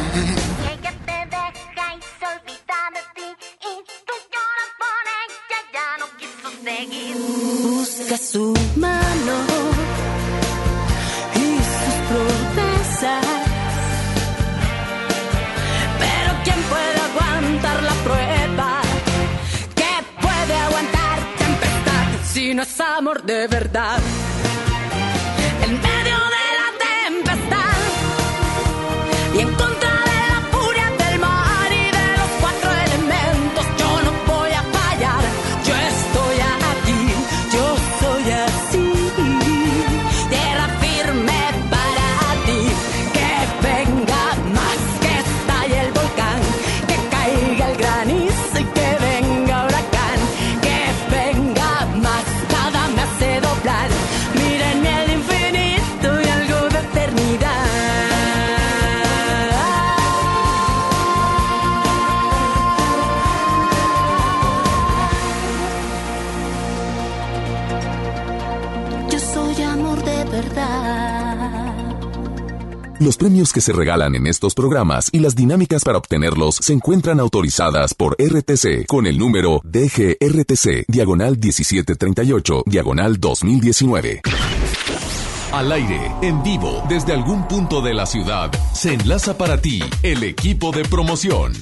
[SPEAKER 15] Que
[SPEAKER 2] se regalan en estos programas y las dinámicas para obtenerlos se encuentran autorizadas por RTC con el número DGRTC, diagonal 1738, diagonal 2019. Al aire, en vivo, desde algún punto de la ciudad, se enlaza para ti el equipo de promoción.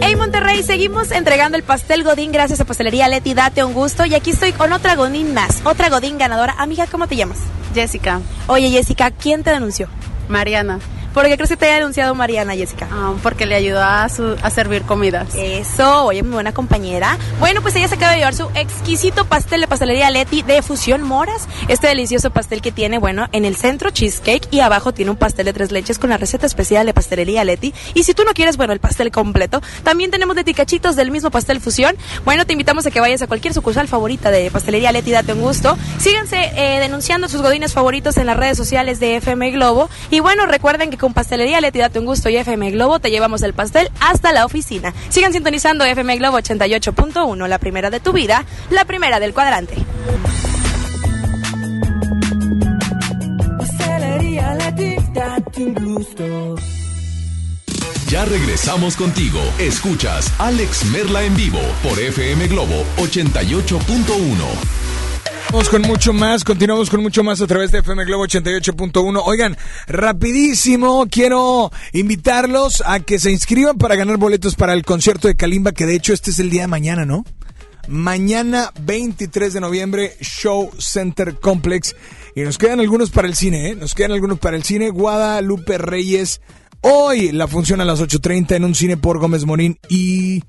[SPEAKER 44] Hey Monterrey, seguimos entregando el pastel Godín gracias a Pastelería Leti, date un gusto. Y aquí estoy con otra Godín más, otra Godín ganadora. Amiga, ¿cómo te llamas?
[SPEAKER 45] Jessica.
[SPEAKER 44] Oye Jessica, ¿quién te denunció?
[SPEAKER 45] Mariana.
[SPEAKER 44] ¿Por qué crees que te haya denunciado Mariana, Jessica?
[SPEAKER 46] Ah, porque le ayudó a, su, a servir comidas.
[SPEAKER 44] Eso, oye, muy buena compañera. Bueno, pues ella se acaba de llevar su exquisito pastel de pastelería Leti de fusión moras. Este delicioso pastel que tiene, bueno, en el centro cheesecake y abajo tiene un pastel de tres leches con la receta especial de pastelería Leti. Y si tú no quieres, bueno, el pastel completo, también tenemos de ticachitos del mismo pastel fusión. Bueno, te invitamos a que vayas a cualquier sucursal favorita de pastelería Leti, date un gusto. Síganse eh, denunciando sus godines favoritos en las redes sociales de FM Globo. Y bueno, recuerden que con pastelería Leti, date un gusto y FM Globo te llevamos el pastel hasta la oficina. Sigan sintonizando FM Globo 88.1, la primera de tu vida, la primera del cuadrante.
[SPEAKER 8] Pastelería Leti, date un gusto.
[SPEAKER 2] Ya regresamos contigo. Escuchas Alex Merla en vivo por FM Globo 88.1.
[SPEAKER 6] Vamos con mucho más, continuamos con mucho más a través de FM Globo 88.1. Oigan, rapidísimo, quiero invitarlos a que se inscriban para ganar boletos para el concierto de Kalimba, que de hecho este es el día de mañana, ¿no? Mañana 23 de noviembre, Show Center Complex. Y nos quedan algunos para el cine, ¿eh? Nos quedan algunos para el cine. Guadalupe Reyes. Hoy la función a las 8.30 en un cine por Gómez Morín y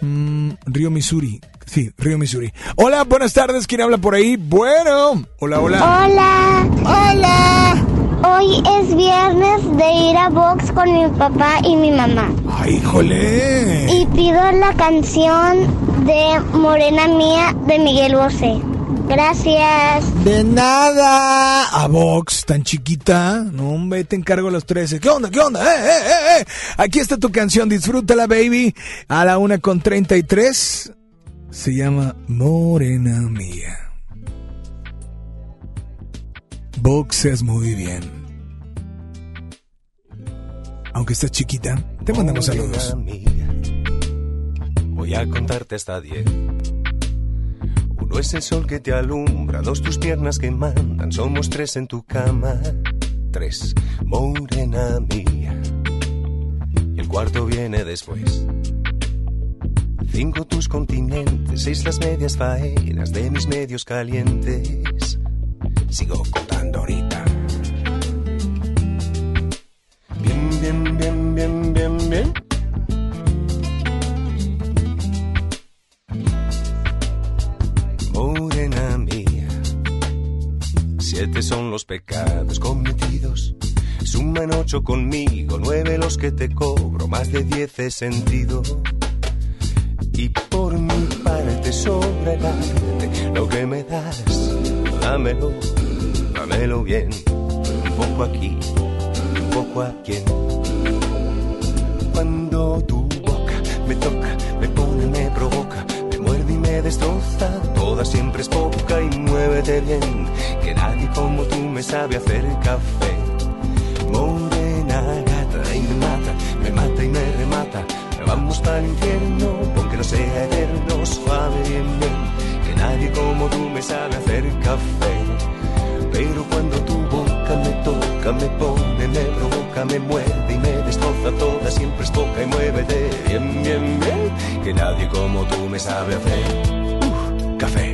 [SPEAKER 6] mm, Río Missouri. Sí, Río Missouri. Hola, buenas tardes. ¿Quién habla por ahí? Bueno. Hola, hola.
[SPEAKER 47] Hola.
[SPEAKER 6] Hola.
[SPEAKER 47] Hoy es viernes de ir a box con mi papá y mi mamá.
[SPEAKER 6] ¡Ay, híjole!
[SPEAKER 47] Y pido la canción de Morena Mía de Miguel Bosé. Gracias.
[SPEAKER 6] De nada. A Vox, tan chiquita. No, hombre, te encargo a los 13. ¿Qué onda? ¿Qué onda? ¡Eh, eh, eh, eh! Aquí está tu canción. Disfrútala, baby. A la una con 33. Se llama Morena Mía. Boxeas muy bien. Aunque estás chiquita, te mandamos saludos.
[SPEAKER 37] Voy a contarte hasta 10. Uno es el sol que te alumbra, dos tus piernas que mandan, somos tres en tu cama. Tres, morena mía. Y el cuarto viene después. Cinco tus continentes, seis las medias faenas de mis medios calientes. Sigo contando ahorita. Bien, bien, bien, bien, bien, bien. Morena mía. Siete son los pecados cometidos. Suman ocho conmigo, nueve los que te cobro, más de diez he sentido. Y por mi parte arte, lo que me das, dámelo, dámelo bien. Un poco aquí, un poco aquí. Cuando tu boca me toca, me pone, me provoca, me muerde y me destroza, toda siempre es poca y muévete bien, que nadie como tú me sabe hacer café. Morena gata y me Vamos para el infierno, aunque no sea eterno, suave bien, bien, que nadie como tú me sabe hacer café. Pero cuando tu boca me toca, me pone, me provoca, me muerde y me destroza toda, siempre es poca y muévete bien, bien, bien, que nadie como tú me sabe hacer uh, café.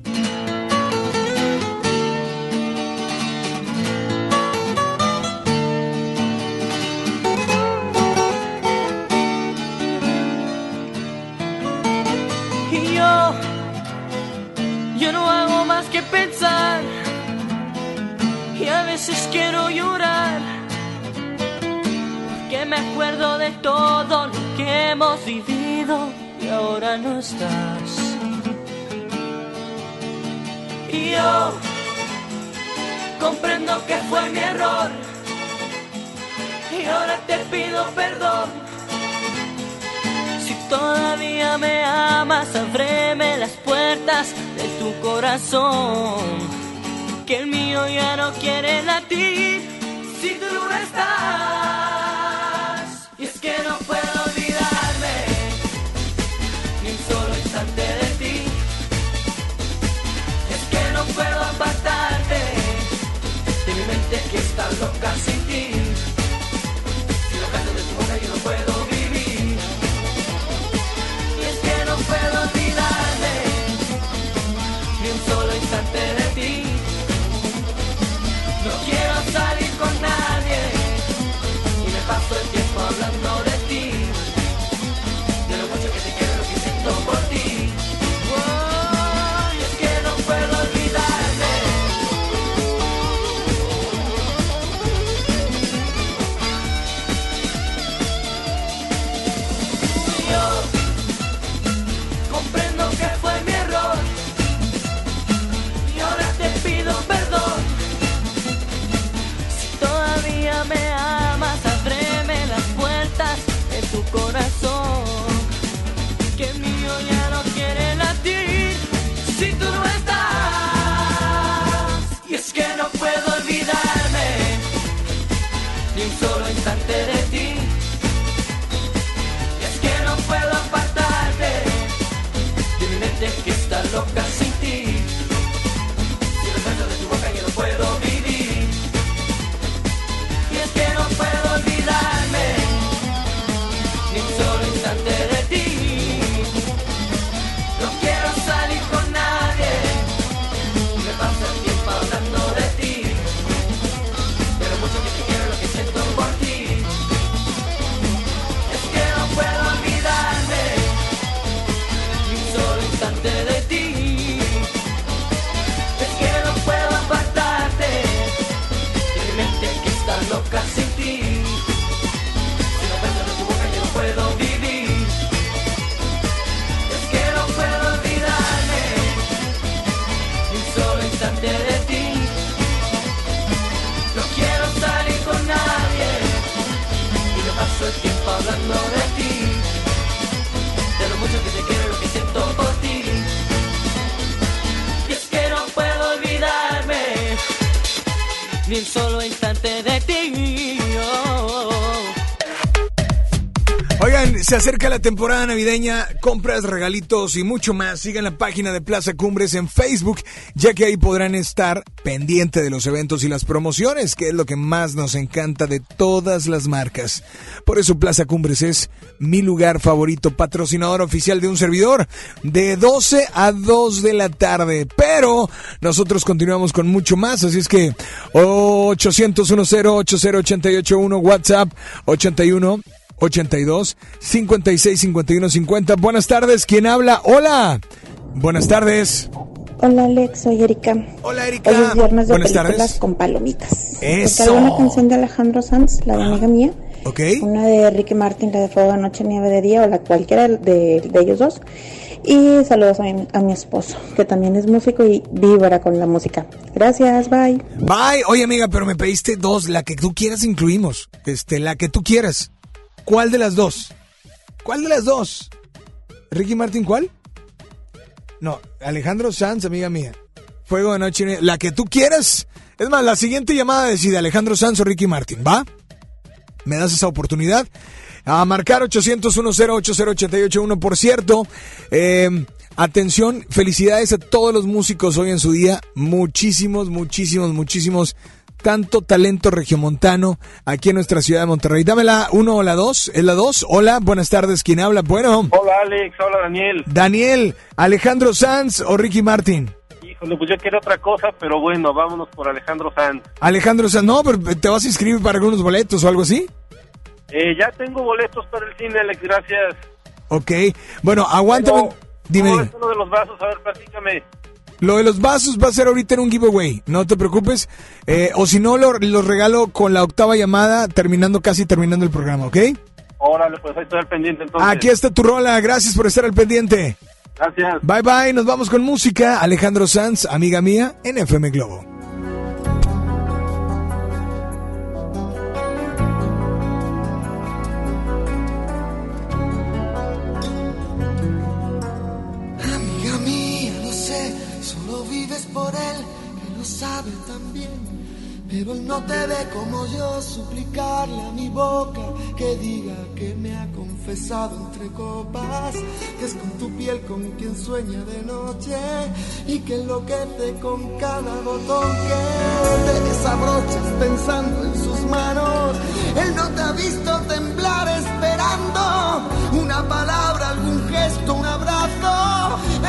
[SPEAKER 6] song. La temporada navideña, compras, regalitos y mucho más. Sigan la página de Plaza Cumbres en Facebook, ya que ahí podrán estar pendiente de los eventos y las promociones, que es lo que más nos encanta de todas las marcas. Por eso Plaza Cumbres es mi lugar favorito, patrocinador oficial de un servidor, de 12 a 2 de la tarde. Pero nosotros continuamos con mucho más, así es que 800 10 80881 WhatsApp 81 82 56 51 50. Buenas tardes, ¿quién habla? Hola. Buenas tardes.
[SPEAKER 47] Hola Alex, soy Erika.
[SPEAKER 6] Hola Erika.
[SPEAKER 47] Hoy es viernes de
[SPEAKER 6] Buenas
[SPEAKER 47] películas
[SPEAKER 6] tardes.
[SPEAKER 47] con palomitas.
[SPEAKER 6] Eso.
[SPEAKER 47] Una canción de Alejandro Sanz, la de amiga mía.
[SPEAKER 6] Ok.
[SPEAKER 47] Una de Ricky Martin, la de Fuego de Noche, Nieve de Día, o la cualquiera de, de ellos dos. Y saludos a mi, a mi esposo, que también es músico y vibra con la música. Gracias, bye.
[SPEAKER 6] Bye. Oye, amiga, pero me pediste dos. La que tú quieras incluimos. Este, la que tú quieras. ¿Cuál de las dos? ¿Cuál de las dos? ¿Ricky Martin cuál? No, Alejandro Sanz, amiga mía. Fuego de noche. La que tú quieras. Es más, la siguiente llamada decide Alejandro Sanz o Ricky Martin, ¿va? Me das esa oportunidad. A marcar 800 80881 Por cierto, eh, atención, felicidades a todos los músicos hoy en su día. Muchísimos, muchísimos, muchísimos. Tanto talento regiomontano aquí en nuestra ciudad de Monterrey. Dame la uno o la dos. ¿Es la dos? Hola, buenas tardes. ¿Quién habla? Bueno.
[SPEAKER 48] Hola Alex, hola Daniel.
[SPEAKER 6] Daniel, Alejandro Sanz o Ricky Martin.
[SPEAKER 48] Híjole, pues yo quiero otra cosa, pero bueno, vámonos por Alejandro Sanz.
[SPEAKER 6] Alejandro Sanz, no, pero te vas a inscribir para algunos boletos o algo así.
[SPEAKER 48] Eh, ya tengo boletos para el cine, Alex, gracias.
[SPEAKER 6] Ok, bueno, aguántame. Dime,
[SPEAKER 48] ¿Cómo
[SPEAKER 6] dime.
[SPEAKER 48] es uno de los vasos? A ver, platícame.
[SPEAKER 6] Lo de los vasos va a ser ahorita en un giveaway, no te preocupes. Eh, o si no, lo- los regalo con la octava llamada, terminando casi terminando el programa, ¿ok?
[SPEAKER 48] Órale, pues ahí estoy al pendiente entonces.
[SPEAKER 6] Aquí está tu rola, gracias por estar al pendiente.
[SPEAKER 48] Gracias.
[SPEAKER 6] Bye bye, nos vamos con música. Alejandro Sanz, amiga mía, en FM Globo.
[SPEAKER 49] Sabe también. Pero él no te ve como yo, suplicarle a mi boca que diga que me ha confesado entre copas, que es con tu piel con quien sueña de noche y que enloquece con cada botón que te desabrochas pensando en sus manos. Él no te ha visto temblar esperando una palabra, algún gesto, un abrazo.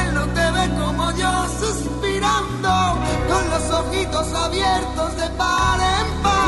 [SPEAKER 49] Él no te ve como yo suspirando con los ojitos abiertos de par en par,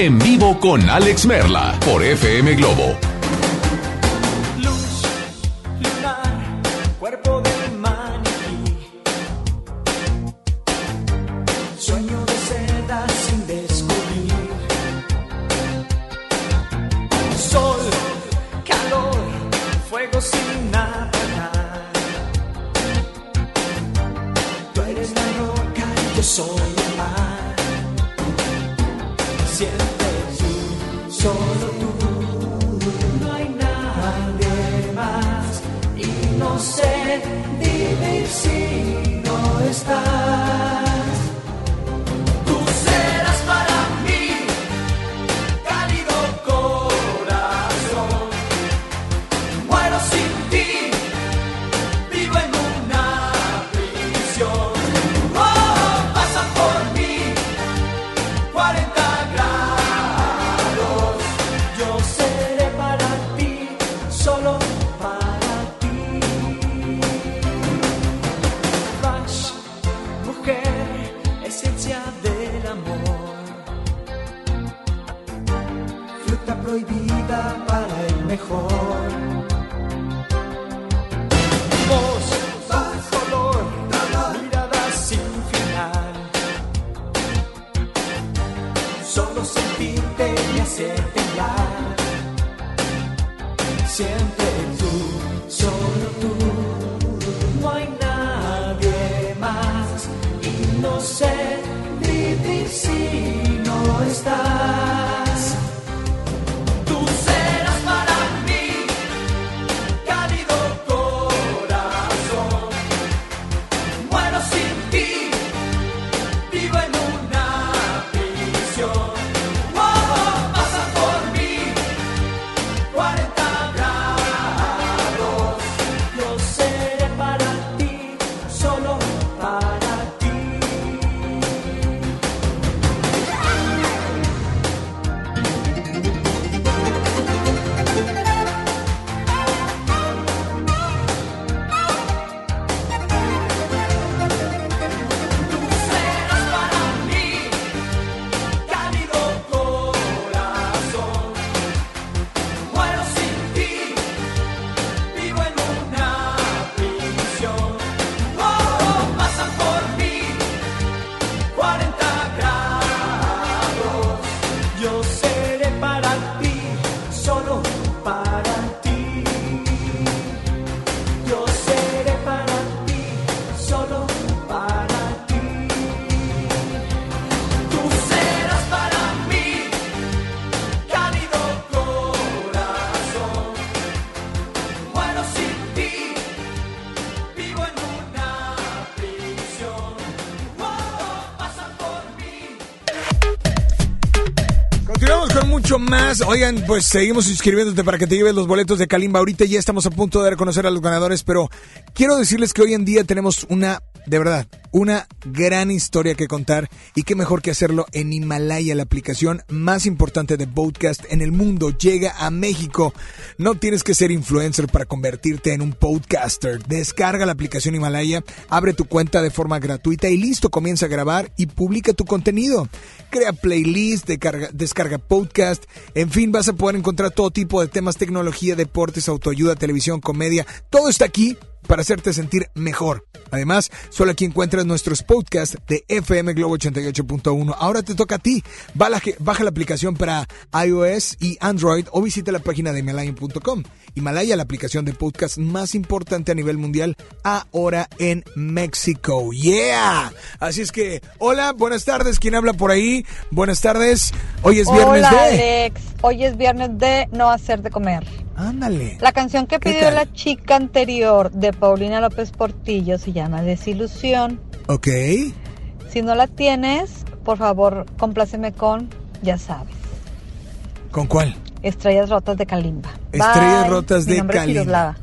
[SPEAKER 49] En
[SPEAKER 24] vivo con Alex Merla por FM Globo.
[SPEAKER 50] Más.
[SPEAKER 6] Oigan, pues seguimos inscribiéndote para que te lleves los boletos de Kalimba. Ahorita ya estamos a punto de reconocer a los ganadores, pero quiero decirles que hoy en día tenemos una, de verdad, una gran historia que contar y qué mejor que hacerlo en Himalaya, la aplicación más importante de podcast en el mundo. Llega a México. No tienes que ser influencer para convertirte en un podcaster. Descarga la aplicación Himalaya, abre tu cuenta de forma gratuita y listo, comienza a grabar y publica tu contenido. Crea playlist, descarga, descarga podcast, en fin, vas a poder encontrar todo tipo de temas, tecnología, deportes, autoayuda, televisión, comedia. Todo está aquí para hacerte sentir mejor. Además, solo aquí encuentras nuestros podcasts de FM Globo 88.1. Ahora te toca a ti. Baja, baja la aplicación para iOS y Android o visita la página de Himalayan.com. Himalaya, la aplicación de podcast más importante a nivel mundial, ahora en México. ¡Yeah! Así es que, hola, buenas tardes. ¿Quién habla por ahí? Buenas tardes. Hoy es viernes
[SPEAKER 48] Hola,
[SPEAKER 6] de.
[SPEAKER 48] Alex. Hoy es viernes de no hacer de comer.
[SPEAKER 6] Ándale.
[SPEAKER 48] La canción que
[SPEAKER 6] ¿Qué
[SPEAKER 48] pidió
[SPEAKER 6] tal?
[SPEAKER 48] la chica anterior de Paulina López Portillo se llama Desilusión.
[SPEAKER 6] Ok.
[SPEAKER 48] Si no la tienes, por favor, compláceme con, ya sabes,
[SPEAKER 6] ¿Con cuál?
[SPEAKER 48] Estrellas Rotas de Kalimba.
[SPEAKER 6] Estrellas
[SPEAKER 48] Bye.
[SPEAKER 6] Rotas
[SPEAKER 48] Mi
[SPEAKER 6] de
[SPEAKER 48] nombre es
[SPEAKER 6] Kalimba.
[SPEAKER 48] Miroslava.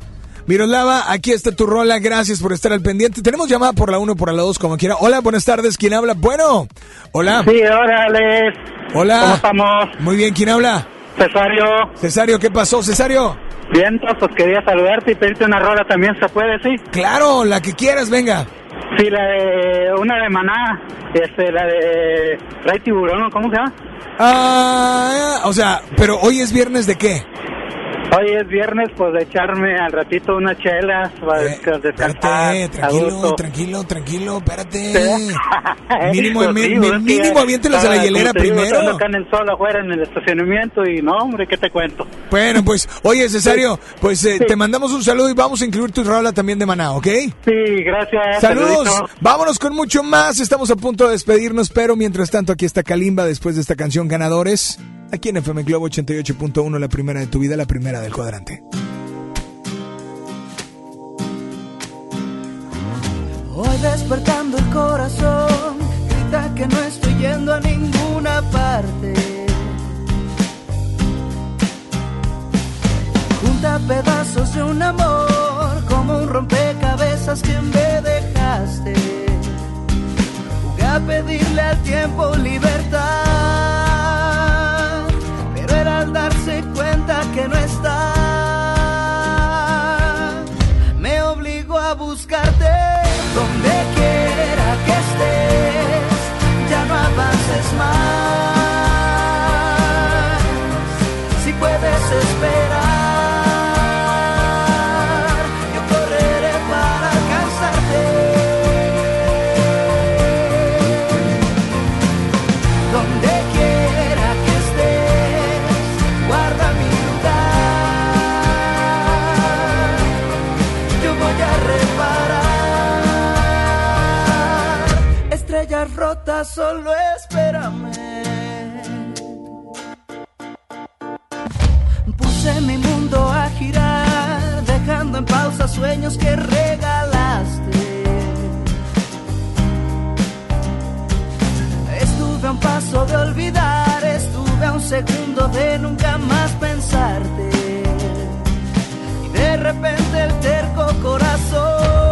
[SPEAKER 6] Miroslava, aquí está tu rola. Gracias por estar al pendiente. Tenemos llamada por la 1 por la 2, como quiera. Hola, buenas tardes. ¿Quién habla? Bueno. Hola.
[SPEAKER 51] Sí, órale.
[SPEAKER 6] Hola.
[SPEAKER 51] ¿Cómo estamos?
[SPEAKER 6] Muy bien, ¿quién habla?
[SPEAKER 51] Cesario.
[SPEAKER 6] Cesario, ¿qué pasó, Cesario?
[SPEAKER 51] Bien, pues quería saludarte y pedirte una rola también, ¿se puede, sí?
[SPEAKER 6] Claro, la que quieras, venga.
[SPEAKER 51] Sí, la de una de Maná, este, la de Ray Tiburón, ¿o ¿cómo se llama?
[SPEAKER 6] Ah, o sea, pero hoy es viernes de qué?
[SPEAKER 51] Hoy es viernes, pues de echarme al ratito unas chelas para desca- descansar.
[SPEAKER 6] Eh,
[SPEAKER 51] a
[SPEAKER 6] tranquilo, tranquilo, tranquilo, espérate.
[SPEAKER 51] Sí.
[SPEAKER 6] Mínimo,
[SPEAKER 51] Pues sí,
[SPEAKER 6] mínimo
[SPEAKER 51] ya
[SPEAKER 6] aviéntelas a la hielera
[SPEAKER 51] te
[SPEAKER 6] primero.
[SPEAKER 51] acá en el sol afuera en el estacionamiento y no, hombre, ¿qué te cuento?
[SPEAKER 6] Bueno, pues, oye, Cesario, pues eh, te mandamos un saludo y vamos a incluir tu rola también de Maná, ¿ok?
[SPEAKER 51] Sí, gracias.
[SPEAKER 6] Saludos,
[SPEAKER 51] saludito.
[SPEAKER 6] vámonos con mucho más. Estamos a punto de despedirnos, pero mientras tanto aquí está Kalimba después de esta canción Ganadores. Aquí en FM Globo 88.1, la primera de tu vida, la primera del cuadrante.
[SPEAKER 50] Hoy despertando el corazón, grita que no estoy yendo a ninguna parte. Junta pedazos de un amor, como un rompecabezas que me dejaste. Jugué a pedirle al tiempo libertad, solo espérame. Puse mi mundo a girar, dejando en pausa sueños que regalaste. Estuve a un paso de olvidar, estuve a un segundo de nunca más pensarte. Y de repente el terco corazón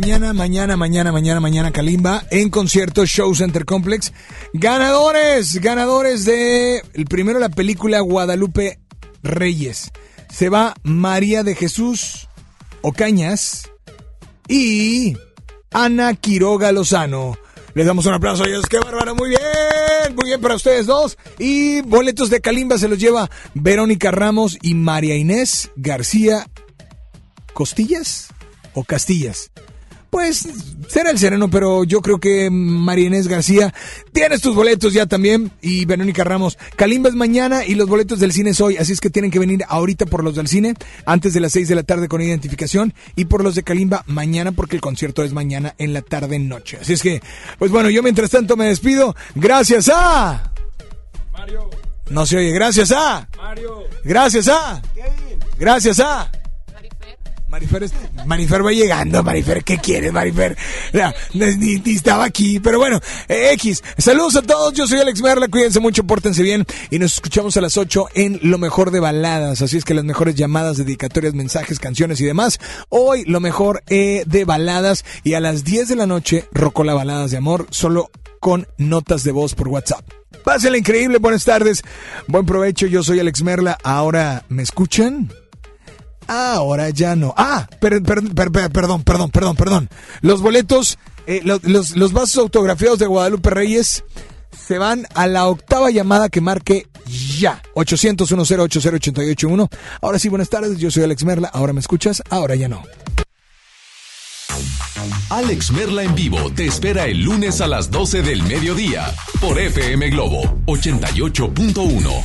[SPEAKER 6] mañana, mañana, mañana, mañana, mañana, Kalimba en concierto Show Center Complex. Ganadores, ganadores de el primero la película Guadalupe Reyes. Se va María de Jesús Ocañas y Ana Quiroga Lozano. Les damos un aplauso a ellos. ¡Qué bárbaro! Muy bien, muy bien para ustedes dos. Y boletos de Kalimba se los lleva Verónica Ramos y María Inés García ¿Costillas o Castillas? Pues será el sereno, pero yo creo que María Inés García tienes tus boletos ya también y Verónica Ramos. Kalimba es mañana y los boletos del cine es hoy, así es que tienen que venir ahorita por los del cine antes de las 6 de la tarde con identificación y por los de Kalimba mañana porque el concierto es mañana en la tarde noche. Así es que, pues bueno, yo mientras tanto me despido. Gracias a Mario. No se oye, gracias a Mario. Gracias a Gracias a Marifer, es- Marifer va llegando, Marifer, ¿qué quieres, Marifer? Ni, ni estaba aquí, pero bueno, eh, X. Saludos a todos, yo soy Alex Merla, cuídense mucho, pórtense bien y nos escuchamos a las 8 en Lo Mejor de Baladas, así es que las mejores llamadas, dedicatorias, mensajes, canciones y demás. Hoy lo mejor eh, de baladas y a las 10 de la noche, Rocola Baladas de Amor, solo con notas de voz por WhatsApp. Pásenla increíble, buenas tardes, buen provecho, yo soy Alex Merla, ahora, ¿me escuchan? Ahora ya no. Ah, per- per- per- per- perdón, perdón, perdón, perdón. Los boletos, eh, lo- los, los vasos autografiados de Guadalupe Reyes se van a la octava llamada que marque ya. 800 881 Ahora sí, buenas tardes. Yo soy Alex Merla. Ahora me escuchas. Ahora ya no.
[SPEAKER 2] Alex Merla en vivo te espera el lunes a las 12 del mediodía por FM Globo 88.1.